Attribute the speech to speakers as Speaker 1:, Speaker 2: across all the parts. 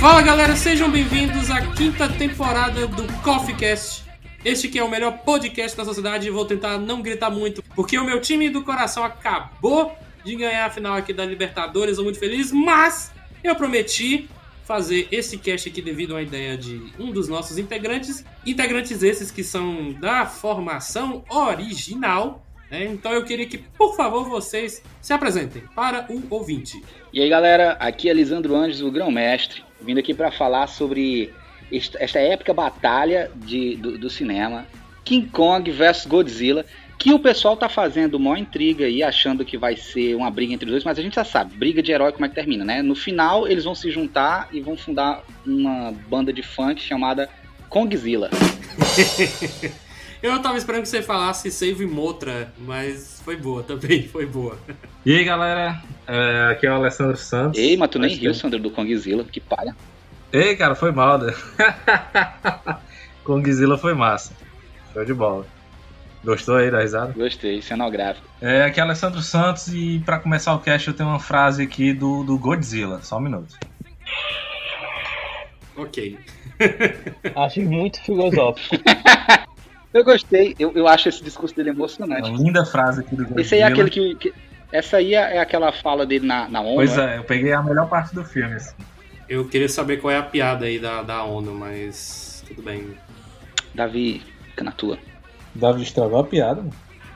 Speaker 1: Fala galera, sejam bem-vindos à quinta temporada do Coffee Cast. Este que é o melhor podcast da sociedade. Vou tentar não gritar muito, porque o meu time do coração acabou de ganhar a final aqui da Libertadores. Estou muito feliz, mas eu prometi fazer esse cast aqui devido uma ideia de um dos nossos integrantes. Integrantes esses que são da formação original. né? Então eu queria que, por favor, vocês se apresentem para o ouvinte.
Speaker 2: E aí galera, aqui é Lisandro Anjos, o grão-mestre, vindo aqui para falar sobre est- esta épica batalha de, do, do cinema, King Kong versus Godzilla, que o pessoal tá fazendo uma intriga aí, achando que vai ser uma briga entre os dois, mas a gente já sabe, briga de herói como é que termina, né? No final eles vão se juntar e vão fundar uma banda de funk chamada Kongzilla.
Speaker 1: Eu tava esperando que você falasse Save Motra, mas foi boa também, foi boa.
Speaker 3: E aí galera, É, aqui é o Alessandro Santos.
Speaker 2: Ei, mas tu nem riu, Sandro, do Kongzilla, que palha.
Speaker 3: Ei, cara, foi mal, né? Kongzilla foi massa. Show de bola. Gostou aí da risada?
Speaker 2: Gostei, cenográfico.
Speaker 3: É, aqui é o Alessandro Santos e pra começar o cast eu tenho uma frase aqui do, do Godzilla. Só um minuto.
Speaker 1: Ok.
Speaker 4: Achei muito filosófico.
Speaker 2: Eu gostei, eu, eu acho esse discurso dele
Speaker 3: Uma
Speaker 2: emocionante.
Speaker 3: linda frase aqui do Godzilla.
Speaker 2: Esse aí é aquele que. que- essa aí é é aquela fala dele na, na ONU.
Speaker 3: Pois
Speaker 2: né?
Speaker 3: é, eu peguei a melhor parte do filme. Assim.
Speaker 1: Eu queria saber qual é a piada aí da, da ONU, mas tudo bem.
Speaker 2: Davi, fica na tua.
Speaker 3: Davi estragou a piada.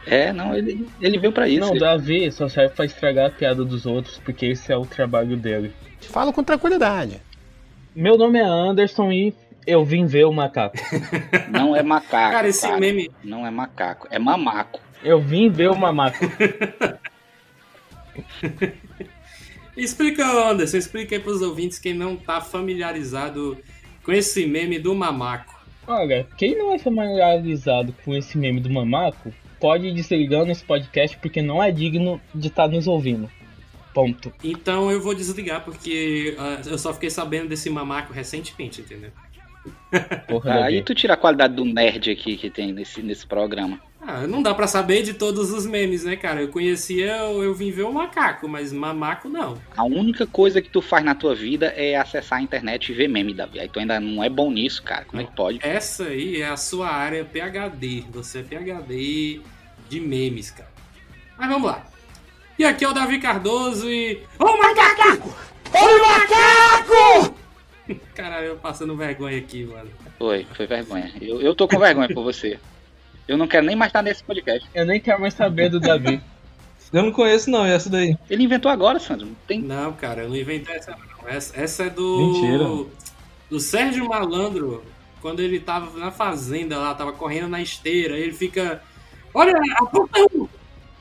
Speaker 2: É, não, ele, ele veio pra isso.
Speaker 4: Não, o Davi só serve pra estragar a piada dos outros, porque esse é o trabalho dele.
Speaker 5: Fala com tranquilidade.
Speaker 4: Meu nome é Anderson e eu vim ver o macaco.
Speaker 2: Não é macaco.
Speaker 1: Cara, esse
Speaker 2: cara.
Speaker 1: meme.
Speaker 2: Não é macaco, é mamaco.
Speaker 4: Eu vim ver o mamaco.
Speaker 1: Explica, Anderson, explica aí pros ouvintes quem não tá familiarizado com esse meme do mamaco.
Speaker 4: Olha, quem não é familiarizado com esse meme do mamaco, pode ir desligando esse podcast porque não é digno de estar nos ouvindo. Ponto.
Speaker 1: Então eu vou desligar porque ah, eu só fiquei sabendo desse mamaco recentemente, entendeu?
Speaker 4: Porra,
Speaker 2: Aí tu tira a qualidade do nerd aqui que tem nesse, nesse programa.
Speaker 1: Ah, não dá pra saber de todos os memes, né, cara? Eu conhecia, eu, eu vim ver o macaco, mas mamaco não.
Speaker 2: A única coisa que tu faz na tua vida é acessar a internet e ver meme, Davi. Aí tu ainda não é bom nisso, cara. Como é que pode?
Speaker 1: Essa aí é a sua área PHD. Você é PHD de memes, cara. Mas vamos lá. E aqui é o Davi Cardoso e. Ô macaco! Ô macaco! Caralho, eu passando vergonha aqui, mano.
Speaker 2: Foi, foi vergonha. Eu, eu tô com vergonha por você. Eu não quero nem mais estar nesse podcast.
Speaker 4: Eu nem quero mais saber do Davi.
Speaker 3: Eu não conheço não, essa daí?
Speaker 2: Ele inventou agora, Sandro. Não tem.
Speaker 1: Não, cara, eu não inventei essa não. Essa, essa é do.
Speaker 3: Mentira.
Speaker 1: Do Sérgio Malandro. Quando ele tava na fazenda lá, tava correndo na esteira. Ele fica. Olha, a porta 1!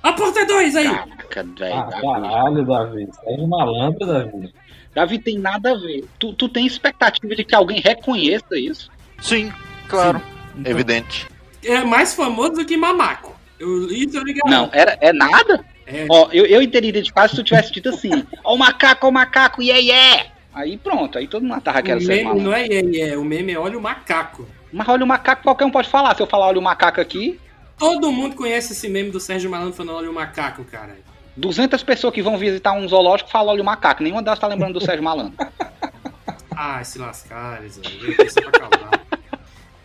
Speaker 1: A porta 2 aí!
Speaker 2: Caraca, velho.
Speaker 3: Ah, caralho, Davi. É de malandro, Davi.
Speaker 2: Davi tem nada a ver. Tu, tu tem expectativa de que alguém reconheça isso?
Speaker 6: Sim, claro.
Speaker 1: Então,
Speaker 6: Evidente.
Speaker 1: É mais famoso do que Mamaco. Eu, isso eu ligado.
Speaker 2: Não, era, é nada?
Speaker 1: É,
Speaker 2: Ó, eu, eu enteria de quase se tu tivesse dito assim: Ó, o macaco, ó, o macaco, yeah, yeah! Aí pronto, aí todo mundo tava querendo ser
Speaker 1: meme não é iê, iê, o meme é olha o macaco.
Speaker 2: Mas olha o macaco, qualquer um pode falar. Se eu falar olha o macaco aqui,
Speaker 1: Todo mundo conhece esse meme do Sérgio Malandro falando olha o macaco, cara.
Speaker 2: 200 pessoas que vão visitar um zoológico falam olha o macaco. Nenhuma delas tá lembrando do Sérgio Malandro.
Speaker 1: Ah, se lascar, causar.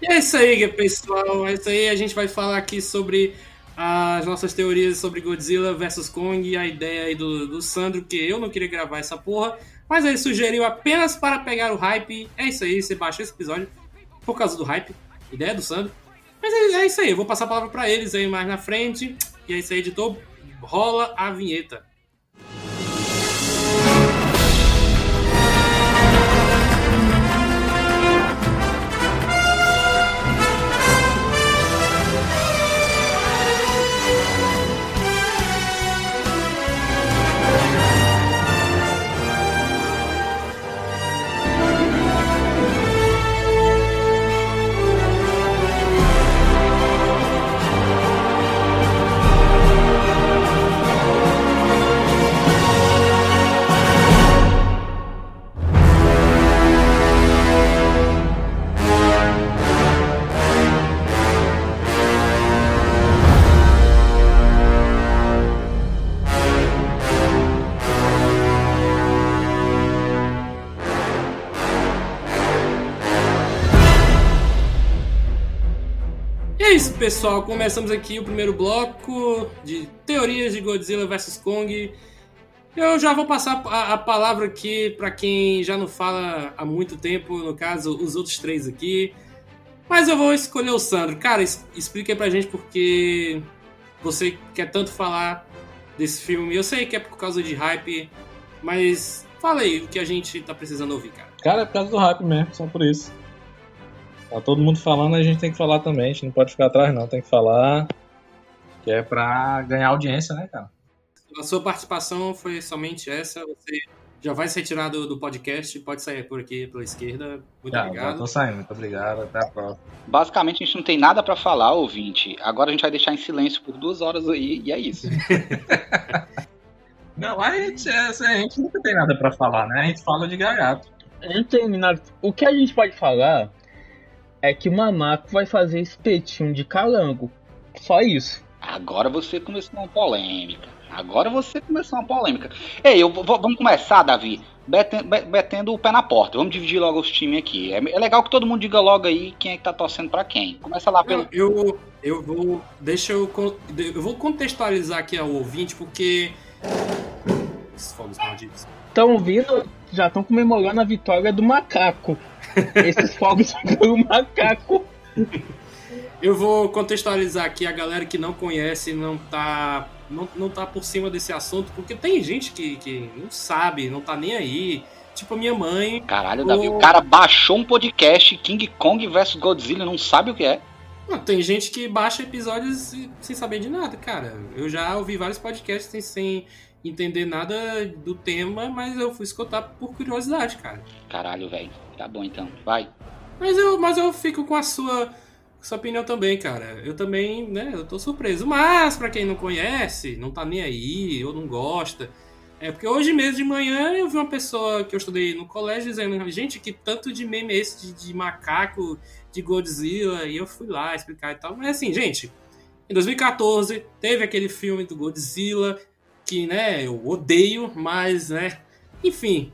Speaker 1: E é isso aí, pessoal. É isso aí. A gente vai falar aqui sobre as nossas teorias sobre Godzilla vs Kong e a ideia aí do, do Sandro, que eu não queria gravar essa porra, mas ele sugeriu apenas para pegar o hype. É isso aí, você baixou esse episódio por causa do hype. Ideia do Sandro. Mas é, é isso aí, eu vou passar a palavra para eles aí mais na frente. E é isso aí, editor. Rola a vinheta. Pessoal. Começamos aqui o primeiro bloco de teorias de Godzilla vs Kong. Eu já vou passar a, palavra aqui para quem já não fala há muito tempo, no caso, os outros três aqui. Mas eu vou escolher o Sandro. Cara, es explica aí pra gente porque você quer tanto falar desse filme. Eu sei que é por causa de hype, mas fala aí o que a gente tá precisando ouvir, cara.
Speaker 3: Cara, é por causa do hype mesmo, só por isso. Tá todo mundo falando, a gente tem que falar também. A gente não pode ficar atrás, não. Tem que falar. Que é pra ganhar audiência, né, cara?
Speaker 1: A sua participação foi somente essa. Você já vai se retirar do, do podcast. Pode sair por aqui pela esquerda. Muito
Speaker 3: já,
Speaker 1: obrigado.
Speaker 3: Já tô saindo. Muito obrigado. Até a próxima.
Speaker 2: Basicamente, a gente não tem nada pra falar, ouvinte. Agora a gente vai deixar em silêncio por duas horas aí, e é isso.
Speaker 3: não, a gente, a gente nunca tem nada pra falar, né? A gente fala de gaiato.
Speaker 4: Não tem nada. O que a gente pode falar é que o Mamaco vai fazer espetinho de calango. Só isso.
Speaker 2: Agora você começou uma polêmica. Agora você começou uma polêmica. Ei, eu, vamos começar, Davi, betendo o pé na porta. Vamos dividir logo os times aqui. É, é, legal que todo mundo diga logo aí quem é que tá torcendo para quem. Começa lá pelo.
Speaker 1: Eu, eu vou. Deixa eu. Eu vou contextualizar aqui ao ouvinte, porque. Esses fogos malditos.
Speaker 4: Estão vindo. Já estão comemorando a vitória do macaco. Esses fogos foram o macaco.
Speaker 1: Eu vou contextualizar aqui a galera que não conhece, não tá, não, não tá por cima desse assunto, porque tem gente que, que não sabe, não tá nem aí. Tipo a minha mãe.
Speaker 2: Caralho, Davi, o cara baixou um podcast King Kong vs Godzilla não sabe o que é.
Speaker 1: Não, tem gente que baixa episódios sem saber de nada, cara. Eu já ouvi vários podcasts sem, sem entender nada do tema, mas eu fui escutar por curiosidade, cara.
Speaker 2: Caralho, velho. Tá bom então, vai.
Speaker 1: Mas eu, mas eu fico com a sua, sua opinião também, cara. Eu também, né, eu tô surpreso. Mas, para quem não conhece, não tá nem aí, ou não gosta. É porque hoje mesmo de manhã eu vi uma pessoa que eu estudei no colégio dizendo, gente, que tanto de meme é esse de, de macaco, de Godzilla, e eu fui lá explicar e tal. Mas assim, gente, em 2014 teve aquele filme do Godzilla, que, né, eu odeio, mas, né, enfim,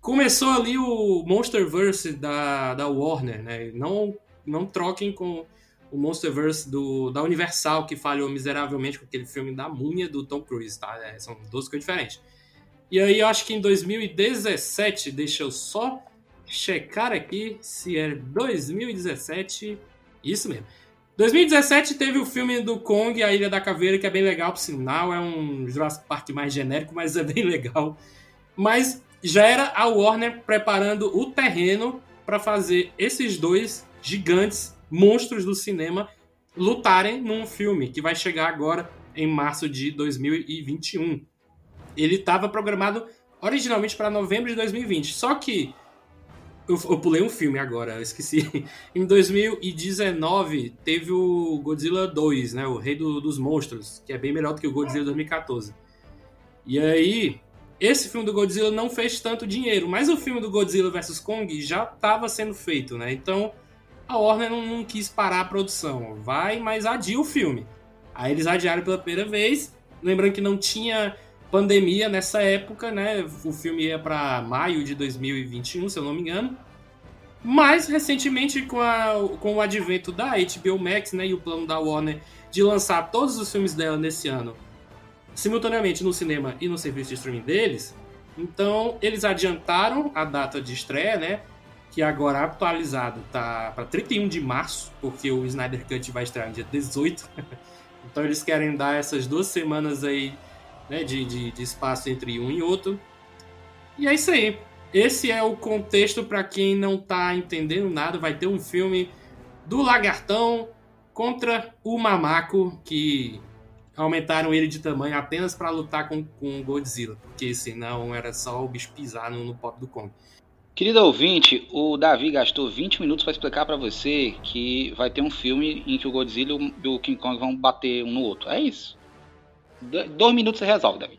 Speaker 1: começou ali o Monsterverse da, da Warner, né, não, não troquem com o Monsterverse do, da Universal, que falhou miseravelmente com aquele filme da múmia do Tom Cruise, tá, é, são duas coisas diferentes. E aí eu acho que em 2017, deixa eu só checar aqui se é 2017, isso mesmo. 2017 teve o filme do Kong, A Ilha da Caveira, que é bem legal, por sinal. É um Jurassic Park mais genérico, mas é bem legal. Mas já era a Warner preparando o terreno para fazer esses dois gigantes, monstros do cinema, lutarem num filme que vai chegar agora em março de 2021. Ele estava programado originalmente para novembro de 2020, só que eu, eu, pulei um filme agora, eu esqueci. Em 2019 teve o Godzilla 2, né? O Rei do, dos Monstros, que é bem melhor do que o Godzilla 2014. E aí, esse filme do Godzilla não fez tanto dinheiro, mas o filme do Godzilla vs Kong já estava sendo feito, né? Então a Warner não, não, quis parar a produção. Vai, mas adia o filme. Aí eles adiaram pela primeira vez. Lembrando que não tinha pandemia nessa época, né? O filme ia para maio de 2021, se eu não me engano. Mas recentemente, com, a, com o advento da HBO Max, né, e o plano da Warner de lançar todos os filmes dela nesse ano simultaneamente no cinema e no serviço de streaming deles, então eles adiantaram a data de estreia, né? Que agora atualizado tá para 31 de março, porque o Snyder Cut vai estrear no dia 18. então eles querem dar essas duas semanas aí né, de, de, de espaço entre um e outro. E é isso aí. Esse é o contexto para quem não tá entendendo nada. Vai ter um filme do Lagartão contra o Mamaco, que aumentaram ele de tamanho apenas para lutar com, com Godzilla, porque senão era só o bicho pisar no, no pop do Kong.
Speaker 2: Querido ouvinte, o Davi gastou 20 minutos para explicar para você que vai ter um filme em que o Godzilla e o King Kong vão bater um no outro. É isso. Dois minutos você resolve, Davi.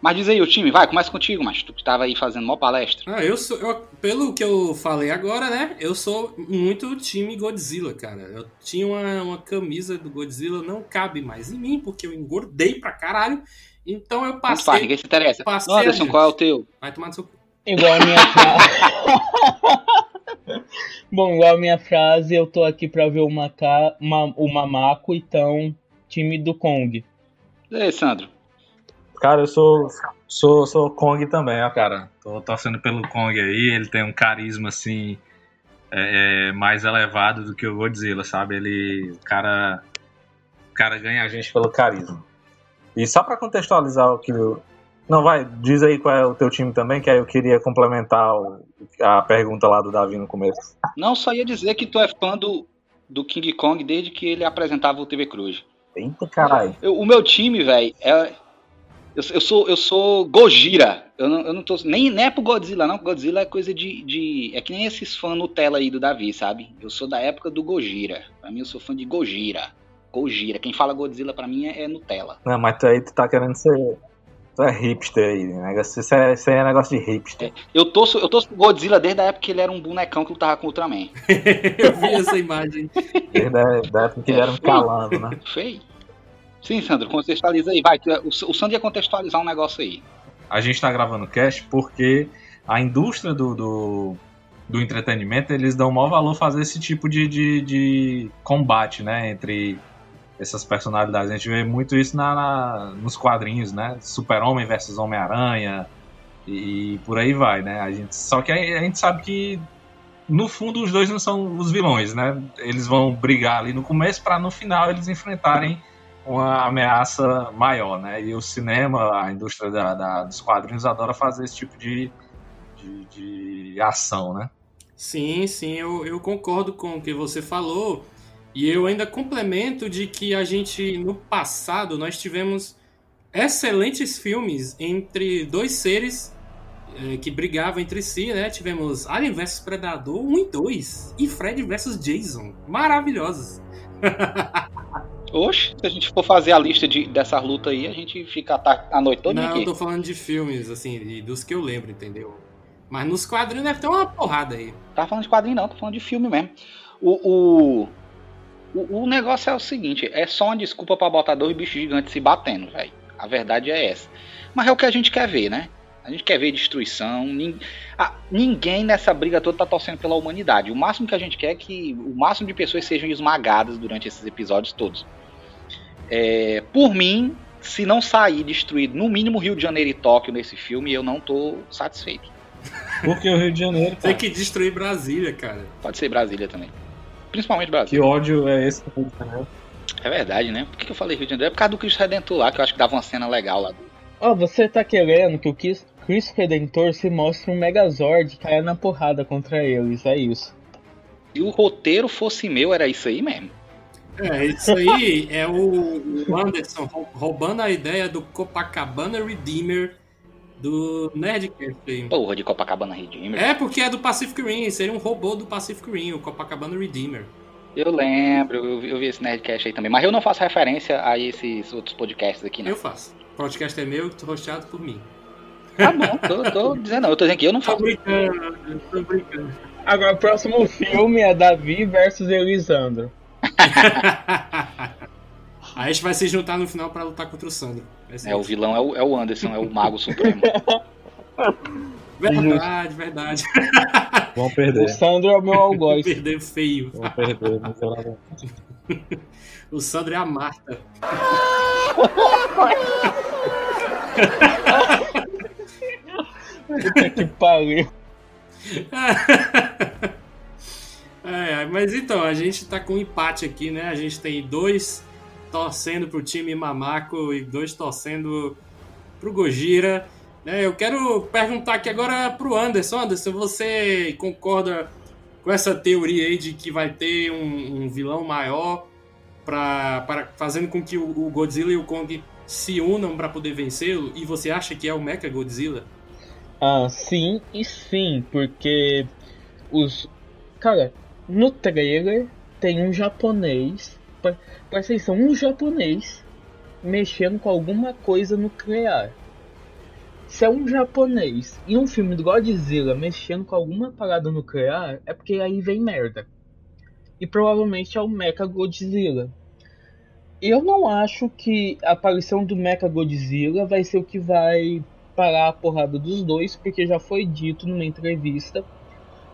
Speaker 2: Mas diz aí o time, vai, começa contigo, mas tu que tava aí fazendo uma palestra.
Speaker 1: Ah, eu sou. Eu, pelo que eu falei agora, né? Eu sou muito time Godzilla, cara. Eu tinha uma, uma camisa do Godzilla, não cabe mais em mim, porque eu engordei pra caralho. Então eu passei. Muito fácil,
Speaker 2: ninguém se interessa. Anderson, qual é o teu?
Speaker 1: Vai tomar no seu cu.
Speaker 4: Igual a minha frase. Bom, igual a minha frase, eu tô aqui pra ver o, maca... Ma... o Mamaco, então, time do Kong.
Speaker 2: E aí, Sandro?
Speaker 3: Cara, eu sou, sou, sou Kong também, ó, cara. Tô torcendo pelo Kong aí, ele tem um carisma, assim, é, é, mais elevado do que o Godzilla, sabe? Ele, o cara, o cara ganha a gente pelo carisma. E só pra contextualizar o que... Não, vai, diz aí qual é o teu time também, que aí eu queria complementar o- a pergunta lá do Davi no começo.
Speaker 2: Não, só ia dizer que tu é fã do, do King Kong desde que ele apresentava o TV Cruz.
Speaker 3: Eita, caralho.
Speaker 2: Eu- o meu time, velho, é. Eu, eu sou, eu sou Gojira. Eu não, eu não tô. Nem, nem é pro Godzilla, não. Godzilla é coisa de, de. É que nem esses fãs Nutella aí do Davi, sabe? Eu sou da época do Gojira. Pra mim, eu sou fã de Gojira. Gojira. Quem fala Godzilla pra mim é, é Nutella.
Speaker 3: Não, mas tu aí tu tá querendo ser. Tu é hipster aí, né? Isso é, isso é negócio de hipster.
Speaker 2: Eu torço, eu torço pro Godzilla desde a época que ele era um bonecão que lutava com o Ultraman.
Speaker 1: Eu vi essa imagem.
Speaker 3: Desde a da época que ele era um calando, né?
Speaker 2: Feio. Sim, Sandro, contextualiza aí. Vai, tu- o, o Sandro ia contextualizar um negócio aí.
Speaker 3: A gente tá gravando o cast porque a indústria do, do, do entretenimento, eles dão o maior valor fazer esse tipo de, de, de combate, né? Entre essas personalidades. A gente vê muito isso na, na- nos quadrinhos, né? Super-Homem versus Homem-Aranha e, por aí vai, né? A gente, só que a, a gente sabe que no fundo os dois não são os vilões, né? Eles vão brigar ali no começo para no final eles enfrentarem uma ameaça maior, né? E o cinema, a indústria da- da- dos quadrinhos adora fazer esse tipo de, de, de ação, né?
Speaker 1: Sim, sim, eu, eu concordo com o que você falou. E eu ainda complemento de que a gente, no passado, nós tivemos excelentes filmes entre dois seres eh, que brigavam entre si, né? Tivemos Alien vs Predador 1 e 2 e Fred vs Jason. Maravilhosos.
Speaker 2: Oxe, se a gente for fazer a lista de, dessas lutas aí, a gente fica a, a noite toda
Speaker 1: Não, eu
Speaker 2: aqui.
Speaker 1: tô falando de filmes, assim, e dos que eu lembro, entendeu? Mas nos quadrinhos deve ter uma porrada aí.
Speaker 2: Tá falando de quadrinho não, tô falando de filme mesmo. O, o, o, o negócio é o seguinte, é só uma desculpa pra botar dois bichos gigantes se batendo, velho. A verdade é essa. Mas é o que a gente quer ver, né? A gente quer ver destruição. nin- ah, ninguém nessa briga toda tá torcendo pela humanidade. O máximo que a gente quer é que o máximo de pessoas sejam esmagadas durante esses episódios todos. É, por mim, se não sair destruído no mínimo Rio de Janeiro e Tóquio nesse filme, eu não tô satisfeito.
Speaker 3: Porque o Rio de Janeiro,
Speaker 1: Tem
Speaker 3: cara,
Speaker 1: que destruir Brasília, cara.
Speaker 2: Pode ser Brasília também. Principalmente Brasília.
Speaker 3: que ódio é esse do Rio de Janeiro?
Speaker 2: É verdade, né? Por que eu falei Rio de Janeiro? É por causa do Cristo Redentor lá, que eu acho que dava uma cena legal lá.
Speaker 4: Ó, você tá querendo que o Chris Cristo Redentor se mostre um Megazord caia na porrada contra eles, é isso.
Speaker 2: Se o roteiro fosse meu, era isso aí mesmo.
Speaker 1: É, isso aí é o Anderson rou- roubando a ideia do Copacabana Redeemer do Nerdcast aí.
Speaker 2: Porra de Copacabana Redeemer.
Speaker 1: É, porque é do Pacific Rim, seria um robô do Pacific Rim, o Copacabana Redeemer.
Speaker 2: Eu lembro, eu, vi- eu vi esse Nerdcast aí também. Mas eu não faço referência a esses outros podcasts aqui, não.
Speaker 1: Eu faço. O podcast é meu, rosteado por mim.
Speaker 2: Tá bom, tô, tô dizendo. Eu tô dizendo que eu não
Speaker 1: Tô
Speaker 2: faço.
Speaker 1: brincando, eu tô brincando.
Speaker 4: Agora, o próximo filme é Davi versus Elisandro.
Speaker 1: Aí a gente vai se juntar no final pra lutar contra o Sandro.
Speaker 2: É, o vilão é o, é o Anderson, é o Mago Supremo.
Speaker 1: Verdade, verdade.
Speaker 3: Vão
Speaker 4: O
Speaker 3: perder.
Speaker 4: Sandro é o meu algoz.
Speaker 1: Perdeu feio.
Speaker 3: Vão perder, miseravelmente.
Speaker 1: O Sandro é a Marta.
Speaker 4: Puta que pariu.
Speaker 1: É, mas então, a gente tá com um empate aqui, né? A gente tem dois torcendo pro time Mamaco e dois torcendo pro Gojira. Né? Eu quero perguntar aqui agora pro Anderson. Anderson, você concorda com essa teoria aí de que vai ter um, um vilão maior pra, para fazendo com que o, o Godzilla e o Kong se unam pra poder vencê-lo? E você acha que é o Mecha Godzilla?
Speaker 4: Ah, sim e sim, porque os. Cara, no trailer tem um japonês. Pre- Presta atenção, um japonês mexendo com alguma coisa nuclear. Se é um japonês e um filme do Godzilla mexendo com alguma parada nuclear, é porque aí vem merda. E provavelmente é o Mecha Godzilla. Eu não acho que a aparição do Mecha Godzilla vai ser o que vai parar a porrada dos dois, porque já foi dito numa entrevista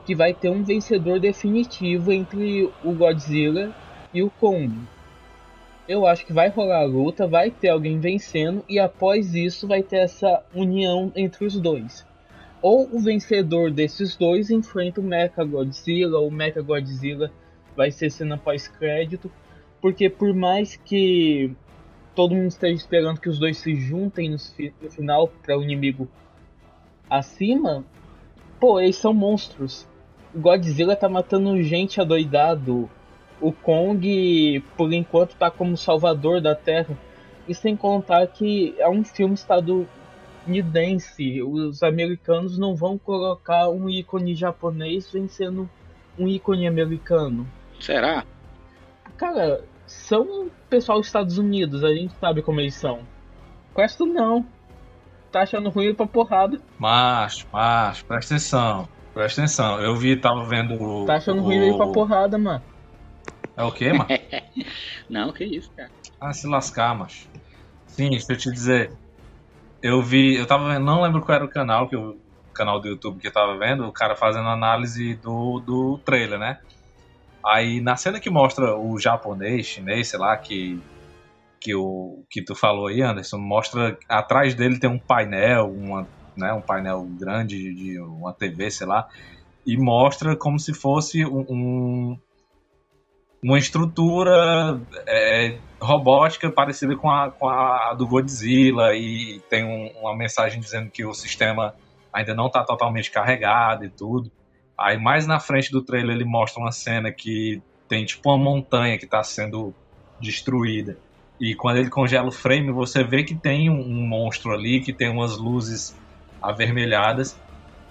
Speaker 4: que vai ter um vencedor definitivo entre o Godzilla e o Kong. Eu acho que vai rolar a luta, vai ter alguém vencendo e após isso vai ter essa união entre os dois. Ou o vencedor desses dois enfrenta o Mecha Godzilla, ou o Mecha Godzilla vai ser cena pós-crédito, porque por mais que todo mundo esteja esperando que os dois se juntem no, final para o inimigo acima, pô, eles são monstros. O Godzilla tá matando gente adoidado. O Kong, por enquanto, tá como salvador da Terra. E sem contar que é um filme estadunidense. Os americanos não vão colocar um ícone japonês vencendo um ícone americano.
Speaker 2: Será?
Speaker 4: Cara, são pessoal dos Estados Unidos, a gente sabe como eles são. O resto não. Tá achando ruim pra porrada.
Speaker 3: Macho, macho, presta atenção. Presta atenção. Eu vi, tava vendo o.
Speaker 4: Tá achando ruim ir pra porrada, mano.
Speaker 3: É o quê, mano?
Speaker 2: não, que isso, cara.
Speaker 3: Ah, se lascar, macho. Sim, deixa eu te dizer. Eu vi, eu tava vendo, não lembro qual era o canal, que o canal do YouTube que eu tava vendo, o cara fazendo análise do, do trailer, né? Aí na cena que mostra o japonês, chinês, sei lá, que que o que tu falou aí, Anderson, mostra atrás dele tem um painel, uma, né, um painel grande de uma TV, sei lá, e mostra como se fosse um, um uma estrutura é, robótica parecida com a, com a do Godzilla e tem um, uma mensagem dizendo que o sistema ainda não está totalmente carregado e tudo. Aí mais na frente do trailer ele mostra uma cena que tem tipo uma montanha que está sendo destruída. E quando ele congela o frame, você vê que tem um, um monstro ali, que tem umas luzes avermelhadas.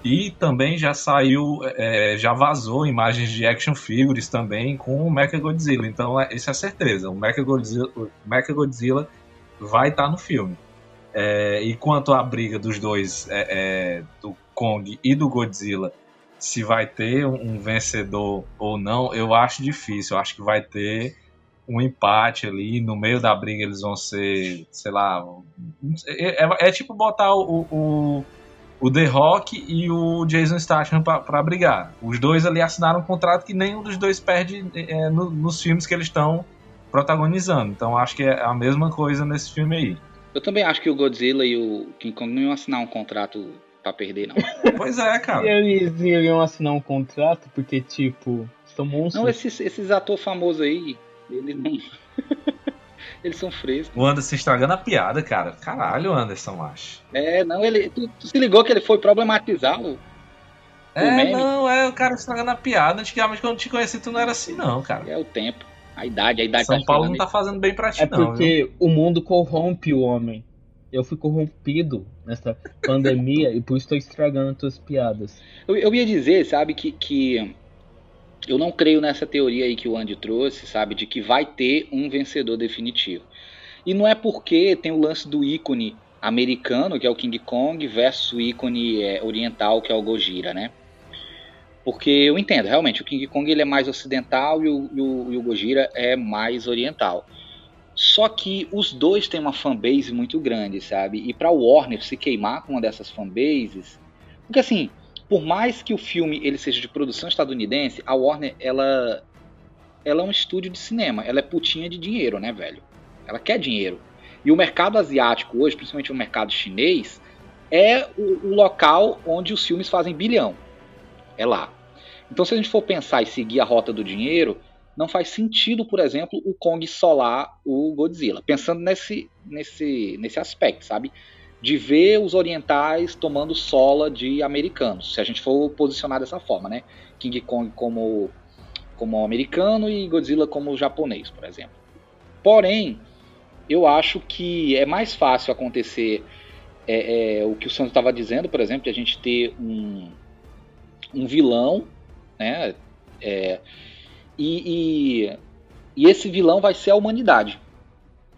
Speaker 3: E também já saiu, é, já vazou imagens de action figures também com o Mecha Godzilla. Então, é, isso é certeza. O Mecha Godzilla, o Mecha Godzilla vai estar tá no filme. É, e quanto à briga dos dois, é, é, do Kong e do Godzilla, se vai ter um vencedor ou não, eu acho difícil. Eu acho que vai ter um empate ali. No meio da briga eles vão ser, sei lá. É, é, é tipo botar o, o, o, The Rock e o Jason Statham para brigar. Os dois ali assinaram um contrato que nenhum dos dois perde é, no, nos filmes que eles estão protagonizando. Então acho que é a mesma coisa nesse filme aí.
Speaker 2: Eu também acho que o Godzilla e o King Kong não iam assinar um contrato pra perder, não.
Speaker 3: pois é, cara.
Speaker 4: Eles iriam assinar um contrato porque, tipo, são monstros.
Speaker 2: Não, esses, esses atores famosos aí, eles não. eles são frescos.
Speaker 3: O Anderson estragando a piada, cara. Caralho, Anderson, acho.
Speaker 2: É, não, ele. Tu, tu se ligou que ele foi problematizar o.
Speaker 3: É, meme? não, é o cara estragando a piada. Antigamente, quando eu te conheci, tu não era assim, não, cara.
Speaker 2: É o tempo. A idade, a idade
Speaker 3: São tá Paulo não tá fazendo bem pra ti,
Speaker 4: é
Speaker 3: não.
Speaker 4: É porque viu? o mundo corrompe o homem eu fui corrompido nessa pandemia e por isso estou estragando tuas piadas.
Speaker 2: Eu, eu ia dizer, sabe, que, que eu não creio nessa teoria aí que o Andy trouxe, sabe, de que vai ter um vencedor definitivo. E não é porque tem o lance do ícone americano, que é o King Kong, versus o ícone é, oriental, que é o Gojira, né? Porque eu entendo, realmente, o King Kong ele é mais ocidental e o, e o, e o Gojira é mais oriental. Só que os dois têm uma fanbase muito grande, sabe? E para o Warner se queimar com uma dessas fanbases, porque assim, por mais que o filme ele seja de produção estadunidense, a Warner ela ela é um estúdio de cinema, ela é putinha de dinheiro, né, velho? Ela quer dinheiro. E o mercado asiático hoje, principalmente o mercado chinês, é o, o local onde os filmes fazem bilhão. É lá. Então, se a gente for pensar e seguir a rota do dinheiro, não faz sentido, por exemplo, o Kong solar o Godzilla. Pensando nesse, nesse, nesse aspecto, sabe? De ver os orientais tomando sola de americanos, se a gente for posicionar dessa forma, né? King Kong como, como americano e Godzilla como japonês, por exemplo. Porém, eu acho que é mais fácil acontecer é, é, o que o Santos estava dizendo, por exemplo, de a gente ter um, um vilão, né? É, e, e, e esse vilão vai ser a humanidade.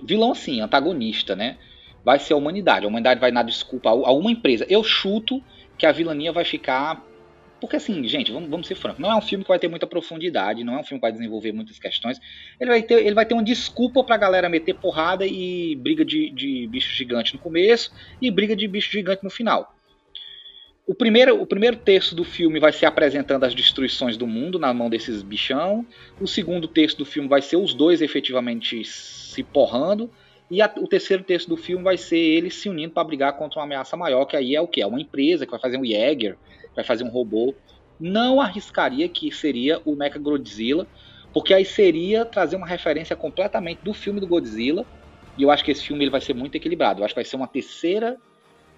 Speaker 2: Vilão assim, antagonista, né? Vai ser a humanidade. A humanidade vai dar desculpa a uma empresa. Eu chuto que a vilania vai ficar. Porque assim, gente, vamos, vamos ser francos, não é um filme que vai ter muita profundidade, não é um filme que vai desenvolver muitas questões. Ele vai ter, ele vai ter uma desculpa pra galera meter porrada e briga de, de bicho gigante no começo e briga de bicho gigante no final. O primeiro, o primeiro terço do filme vai ser apresentando as destruições do mundo na mão desses bichão. O segundo terço do filme vai ser os dois efetivamente se porrando. E a, o terceiro terço do filme vai ser eles se unindo para brigar contra uma ameaça maior, que aí é o que? É uma empresa que vai fazer um Jäger, vai fazer um robô. Não arriscaria que seria o Mecha Godzilla, porque aí seria trazer uma referência completamente do filme do Godzilla. E eu acho que esse filme ele vai ser muito equilibrado. Eu acho que vai ser uma terceira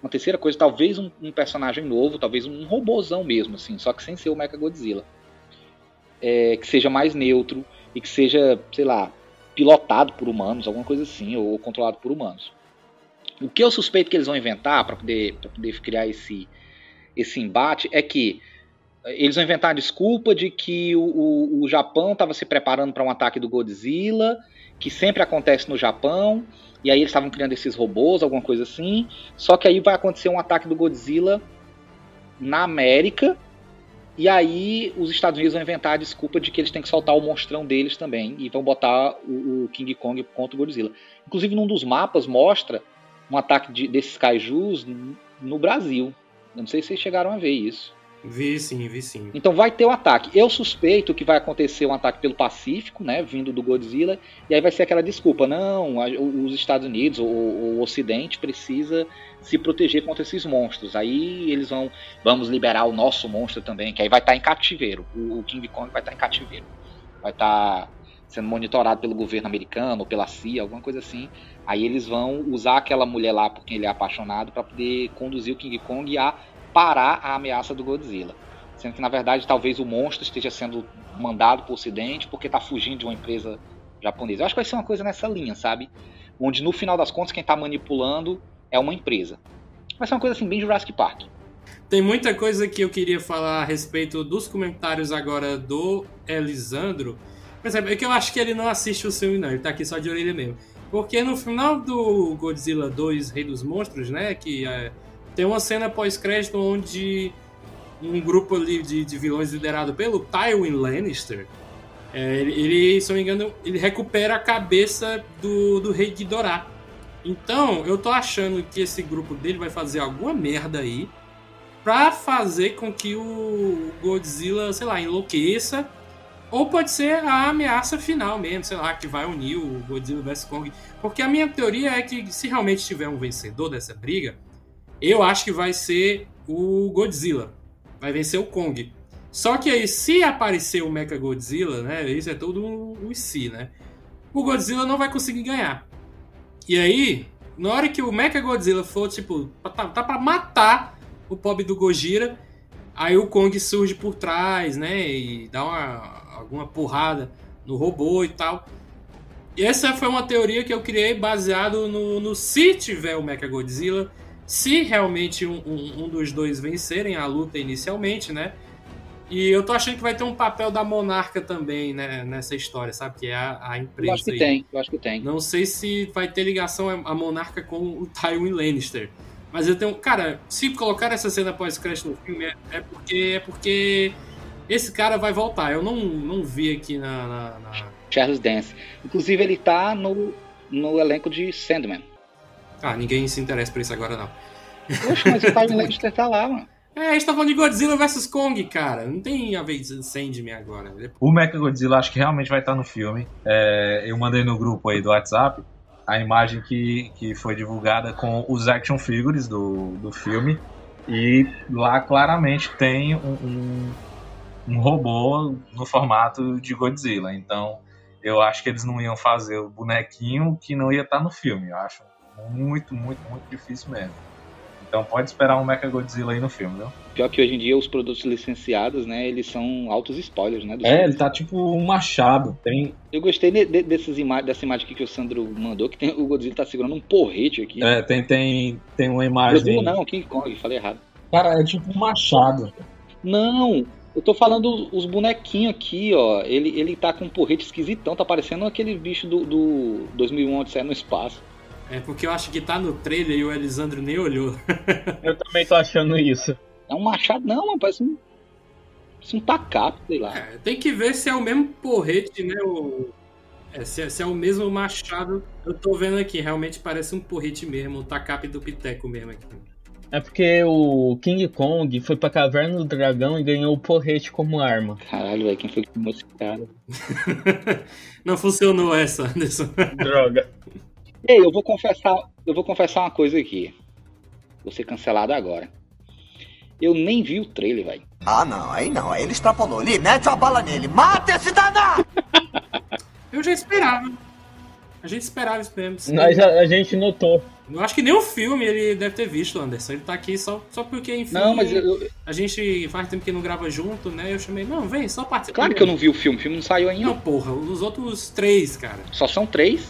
Speaker 2: uma terceira coisa, talvez um, um personagem novo, talvez um robôzão mesmo, assim, só que sem ser o Mecha Godzilla. É, que seja mais neutro e que seja, sei lá, pilotado por humanos, alguma coisa assim, ou controlado por humanos. O que eu suspeito que eles vão inventar para poder, poder criar esse, esse embate é que eles vão inventar a desculpa de que o, o, o Japão estava se preparando para um ataque do Godzilla, que sempre acontece no Japão, e aí eles estavam criando esses robôs, alguma coisa assim. Só que aí vai acontecer um ataque do Godzilla na América, e aí os Estados Unidos vão inventar a desculpa de que eles têm que soltar o monstrão deles também, e vão botar o, o King Kong contra o Godzilla. Inclusive, num dos mapas mostra um ataque de, desses kaijus no Brasil. Eu não sei se vocês chegaram a ver isso.
Speaker 1: Vi sim, vi sim.
Speaker 2: Então vai ter um ataque. Eu suspeito que vai acontecer um ataque pelo Pacífico, né, vindo do Godzilla, e aí vai ser aquela desculpa, não, os Estados Unidos, ou o Ocidente precisa se proteger contra esses monstros. Aí eles vão, vamos liberar o nosso monstro também, que aí vai estar em cativeiro. O King Kong vai estar em cativeiro. Vai estar sendo monitorado pelo governo americano ou pela CIA, alguma coisa assim. Aí eles vão usar aquela mulher lá por quem ele é apaixonado para poder conduzir o King Kong a parar a ameaça do Godzilla. Sendo que, na verdade, talvez o monstro esteja sendo mandado para o Ocidente porque está fugindo de uma empresa japonesa. Eu acho que vai ser uma coisa nessa linha, sabe? Onde, no final das contas, quem está manipulando é uma empresa. Vai ser uma coisa assim, bem Jurassic Park.
Speaker 1: Tem muita coisa que eu queria falar a respeito dos comentários agora do Elisandro. Por exemplo, é que eu acho que ele não assiste o filme, não. Ele tá aqui só de orelha mesmo. Porque no final do Godzilla 2 Rei dos Monstros, né? Que é tem uma cena pós-crédito onde um grupo ali de, de vilões liderado pelo Tywin Lannister, é, ele, se não me engano, ele recupera a cabeça do, do rei Ghidorah. Então, eu tô achando que esse grupo dele vai fazer alguma merda aí pra fazer com que o Godzilla, sei lá, enlouqueça. Ou pode ser a ameaça final mesmo, sei lá, que vai unir o Godzilla vs Kong. Porque a minha teoria é que se realmente tiver um vencedor dessa briga, eu acho que vai ser o Godzilla. Vai vencer o Kong. Só que aí, se aparecer o Mecha Godzilla, né? Isso é todo um, um si, né? O Godzilla não vai conseguir ganhar. E aí, na hora que o Mecha Godzilla for, tipo, tá, tá pra matar o pobre do Gojira, aí o Kong surge por trás, né? E dá uma, alguma porrada no robô e tal. E essa foi uma teoria que eu criei baseado no, no se tiver o Mecha Godzilla se realmente um, um, um, dos dois vencerem a luta inicialmente, né? E eu tô achando que vai ter um papel da Monarca também, né, nessa história, sabe? Que é a, a empresa.
Speaker 2: Eu acho que
Speaker 1: aí.
Speaker 2: tem, eu acho que tem.
Speaker 1: Não sei se vai ter ligação a Monarca com o Tywin Lannister. Mas eu tenho. Cara, se colocar essa cena pós-crédito no filme, é, é, porque. É porque esse cara vai voltar. Eu não, não vi aqui na, na, na...
Speaker 2: Charles Dance. Inclusive, ele tá no, no elenco de Sandman.
Speaker 1: Ah, ninguém se interessa por isso agora, não.
Speaker 2: Poxa, mas o Time Lannister tá lá, mano.
Speaker 1: É, tá falando de Godzilla vs Kong, cara. Não tem a vez Sandman agora.
Speaker 3: O Mecha Godzilla acho que realmente vai estar no filme. É, eu mandei no grupo aí do WhatsApp a imagem que, que foi divulgada com os action figures do, do filme. E lá claramente tem um, um, um robô no formato de Godzilla. Então eu acho que eles não iam fazer o bonequinho que não ia estar no filme. Eu acho muito, muito, muito difícil mesmo. Então pode esperar um Mecha Godzilla aí no filme, viu?
Speaker 2: Pior que hoje em dia os produtos licenciados, né, eles são altos spoilers, né?
Speaker 3: É, ele tá tipo um machado. Tem...
Speaker 2: Eu gostei de, de, dessas ima dessa imagem aqui que o Sandro mandou, que tem, o Godzilla tá segurando um porrete aqui.
Speaker 3: É, tem, tem, tem uma imagem.
Speaker 2: Godzilla não, King Kong, falei errado.
Speaker 3: Cara, é tipo um machado.
Speaker 2: Não, eu tô falando os bonequinhos aqui, ó. Ele, ele tá com um porrete esquisitão, tá parecendo aquele bicho do, do 2001 Odisseia no Espaço.
Speaker 1: É porque eu acho que tá no trailer e o Elisandro nem olhou.
Speaker 4: eu também tô achando isso.
Speaker 2: É um machado, não, mano, parece um. Parece um tacape, sei lá.
Speaker 1: É, tem que ver se é o mesmo porrete, né? O... É, se, é, se, é, o mesmo machado. Eu tô vendo aqui, realmente parece um porrete mesmo, o tacape do Piteco mesmo aqui.
Speaker 4: É porque o King Kong foi pra Caverna do Dragão e ganhou o porrete como arma.
Speaker 2: Caralho, velho, quem foi que filmou esse cara?
Speaker 1: Não funcionou essa, Anderson.
Speaker 4: Droga.
Speaker 2: Ei, eu vou confessar, eu vou confessar uma coisa aqui. Vou ser cancelado agora. Eu nem vi o trailer, velho.
Speaker 6: Ah, não, aí não, aí ele extrapolou. Ele mete a bala nele, mata esse danado!
Speaker 1: Eu já esperava. A gente esperava isso mesmo.
Speaker 4: Nós, a, a gente notou.
Speaker 1: Eu acho que nem o filme ele deve ter visto, Anderson. Ele tá aqui só, só porque, enfim.
Speaker 2: Não, mas eu, eu-
Speaker 1: A gente faz tempo que não grava junto, né? Eu chamei, não, vem, só participa.
Speaker 2: claro que eu não vi o filme, o filme não saiu ainda.
Speaker 1: Não, porra, os outros três, cara.
Speaker 2: Só são três.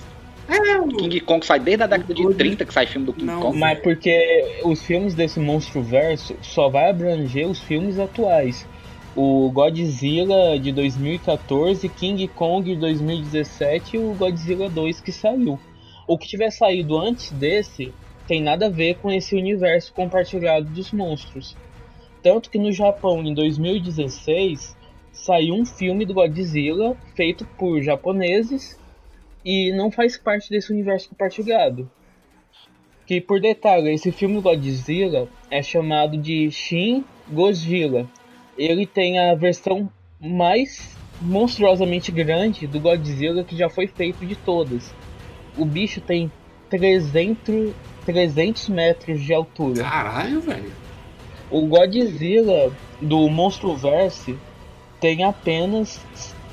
Speaker 1: É, o-
Speaker 2: King Kong sai desde a década de
Speaker 1: Good-
Speaker 2: 30 que sai filme do King
Speaker 1: Não,
Speaker 2: Kong.
Speaker 4: Mas porque os filmes desse monstro verso só vai abranger os filmes atuais. O Godzilla de 2014, King Kong de 2017 e o Godzilla 2 que saiu. O que tiver saído antes desse tem nada a ver com esse universo compartilhado dos monstros. Tanto que no Japão, em 2016, saiu um filme do Godzilla feito por japoneses e não faz parte desse universo compartilhado. Que por detalhe, esse filme do Godzilla é chamado de Shin Godzilla. Ele tem a versão mais monstruosamente grande do Godzilla que já foi feito de todas. O bicho tem 300, 300 metros de altura.
Speaker 1: Caralho, velho.
Speaker 4: O Godzilla do Monstruverse tem apenas,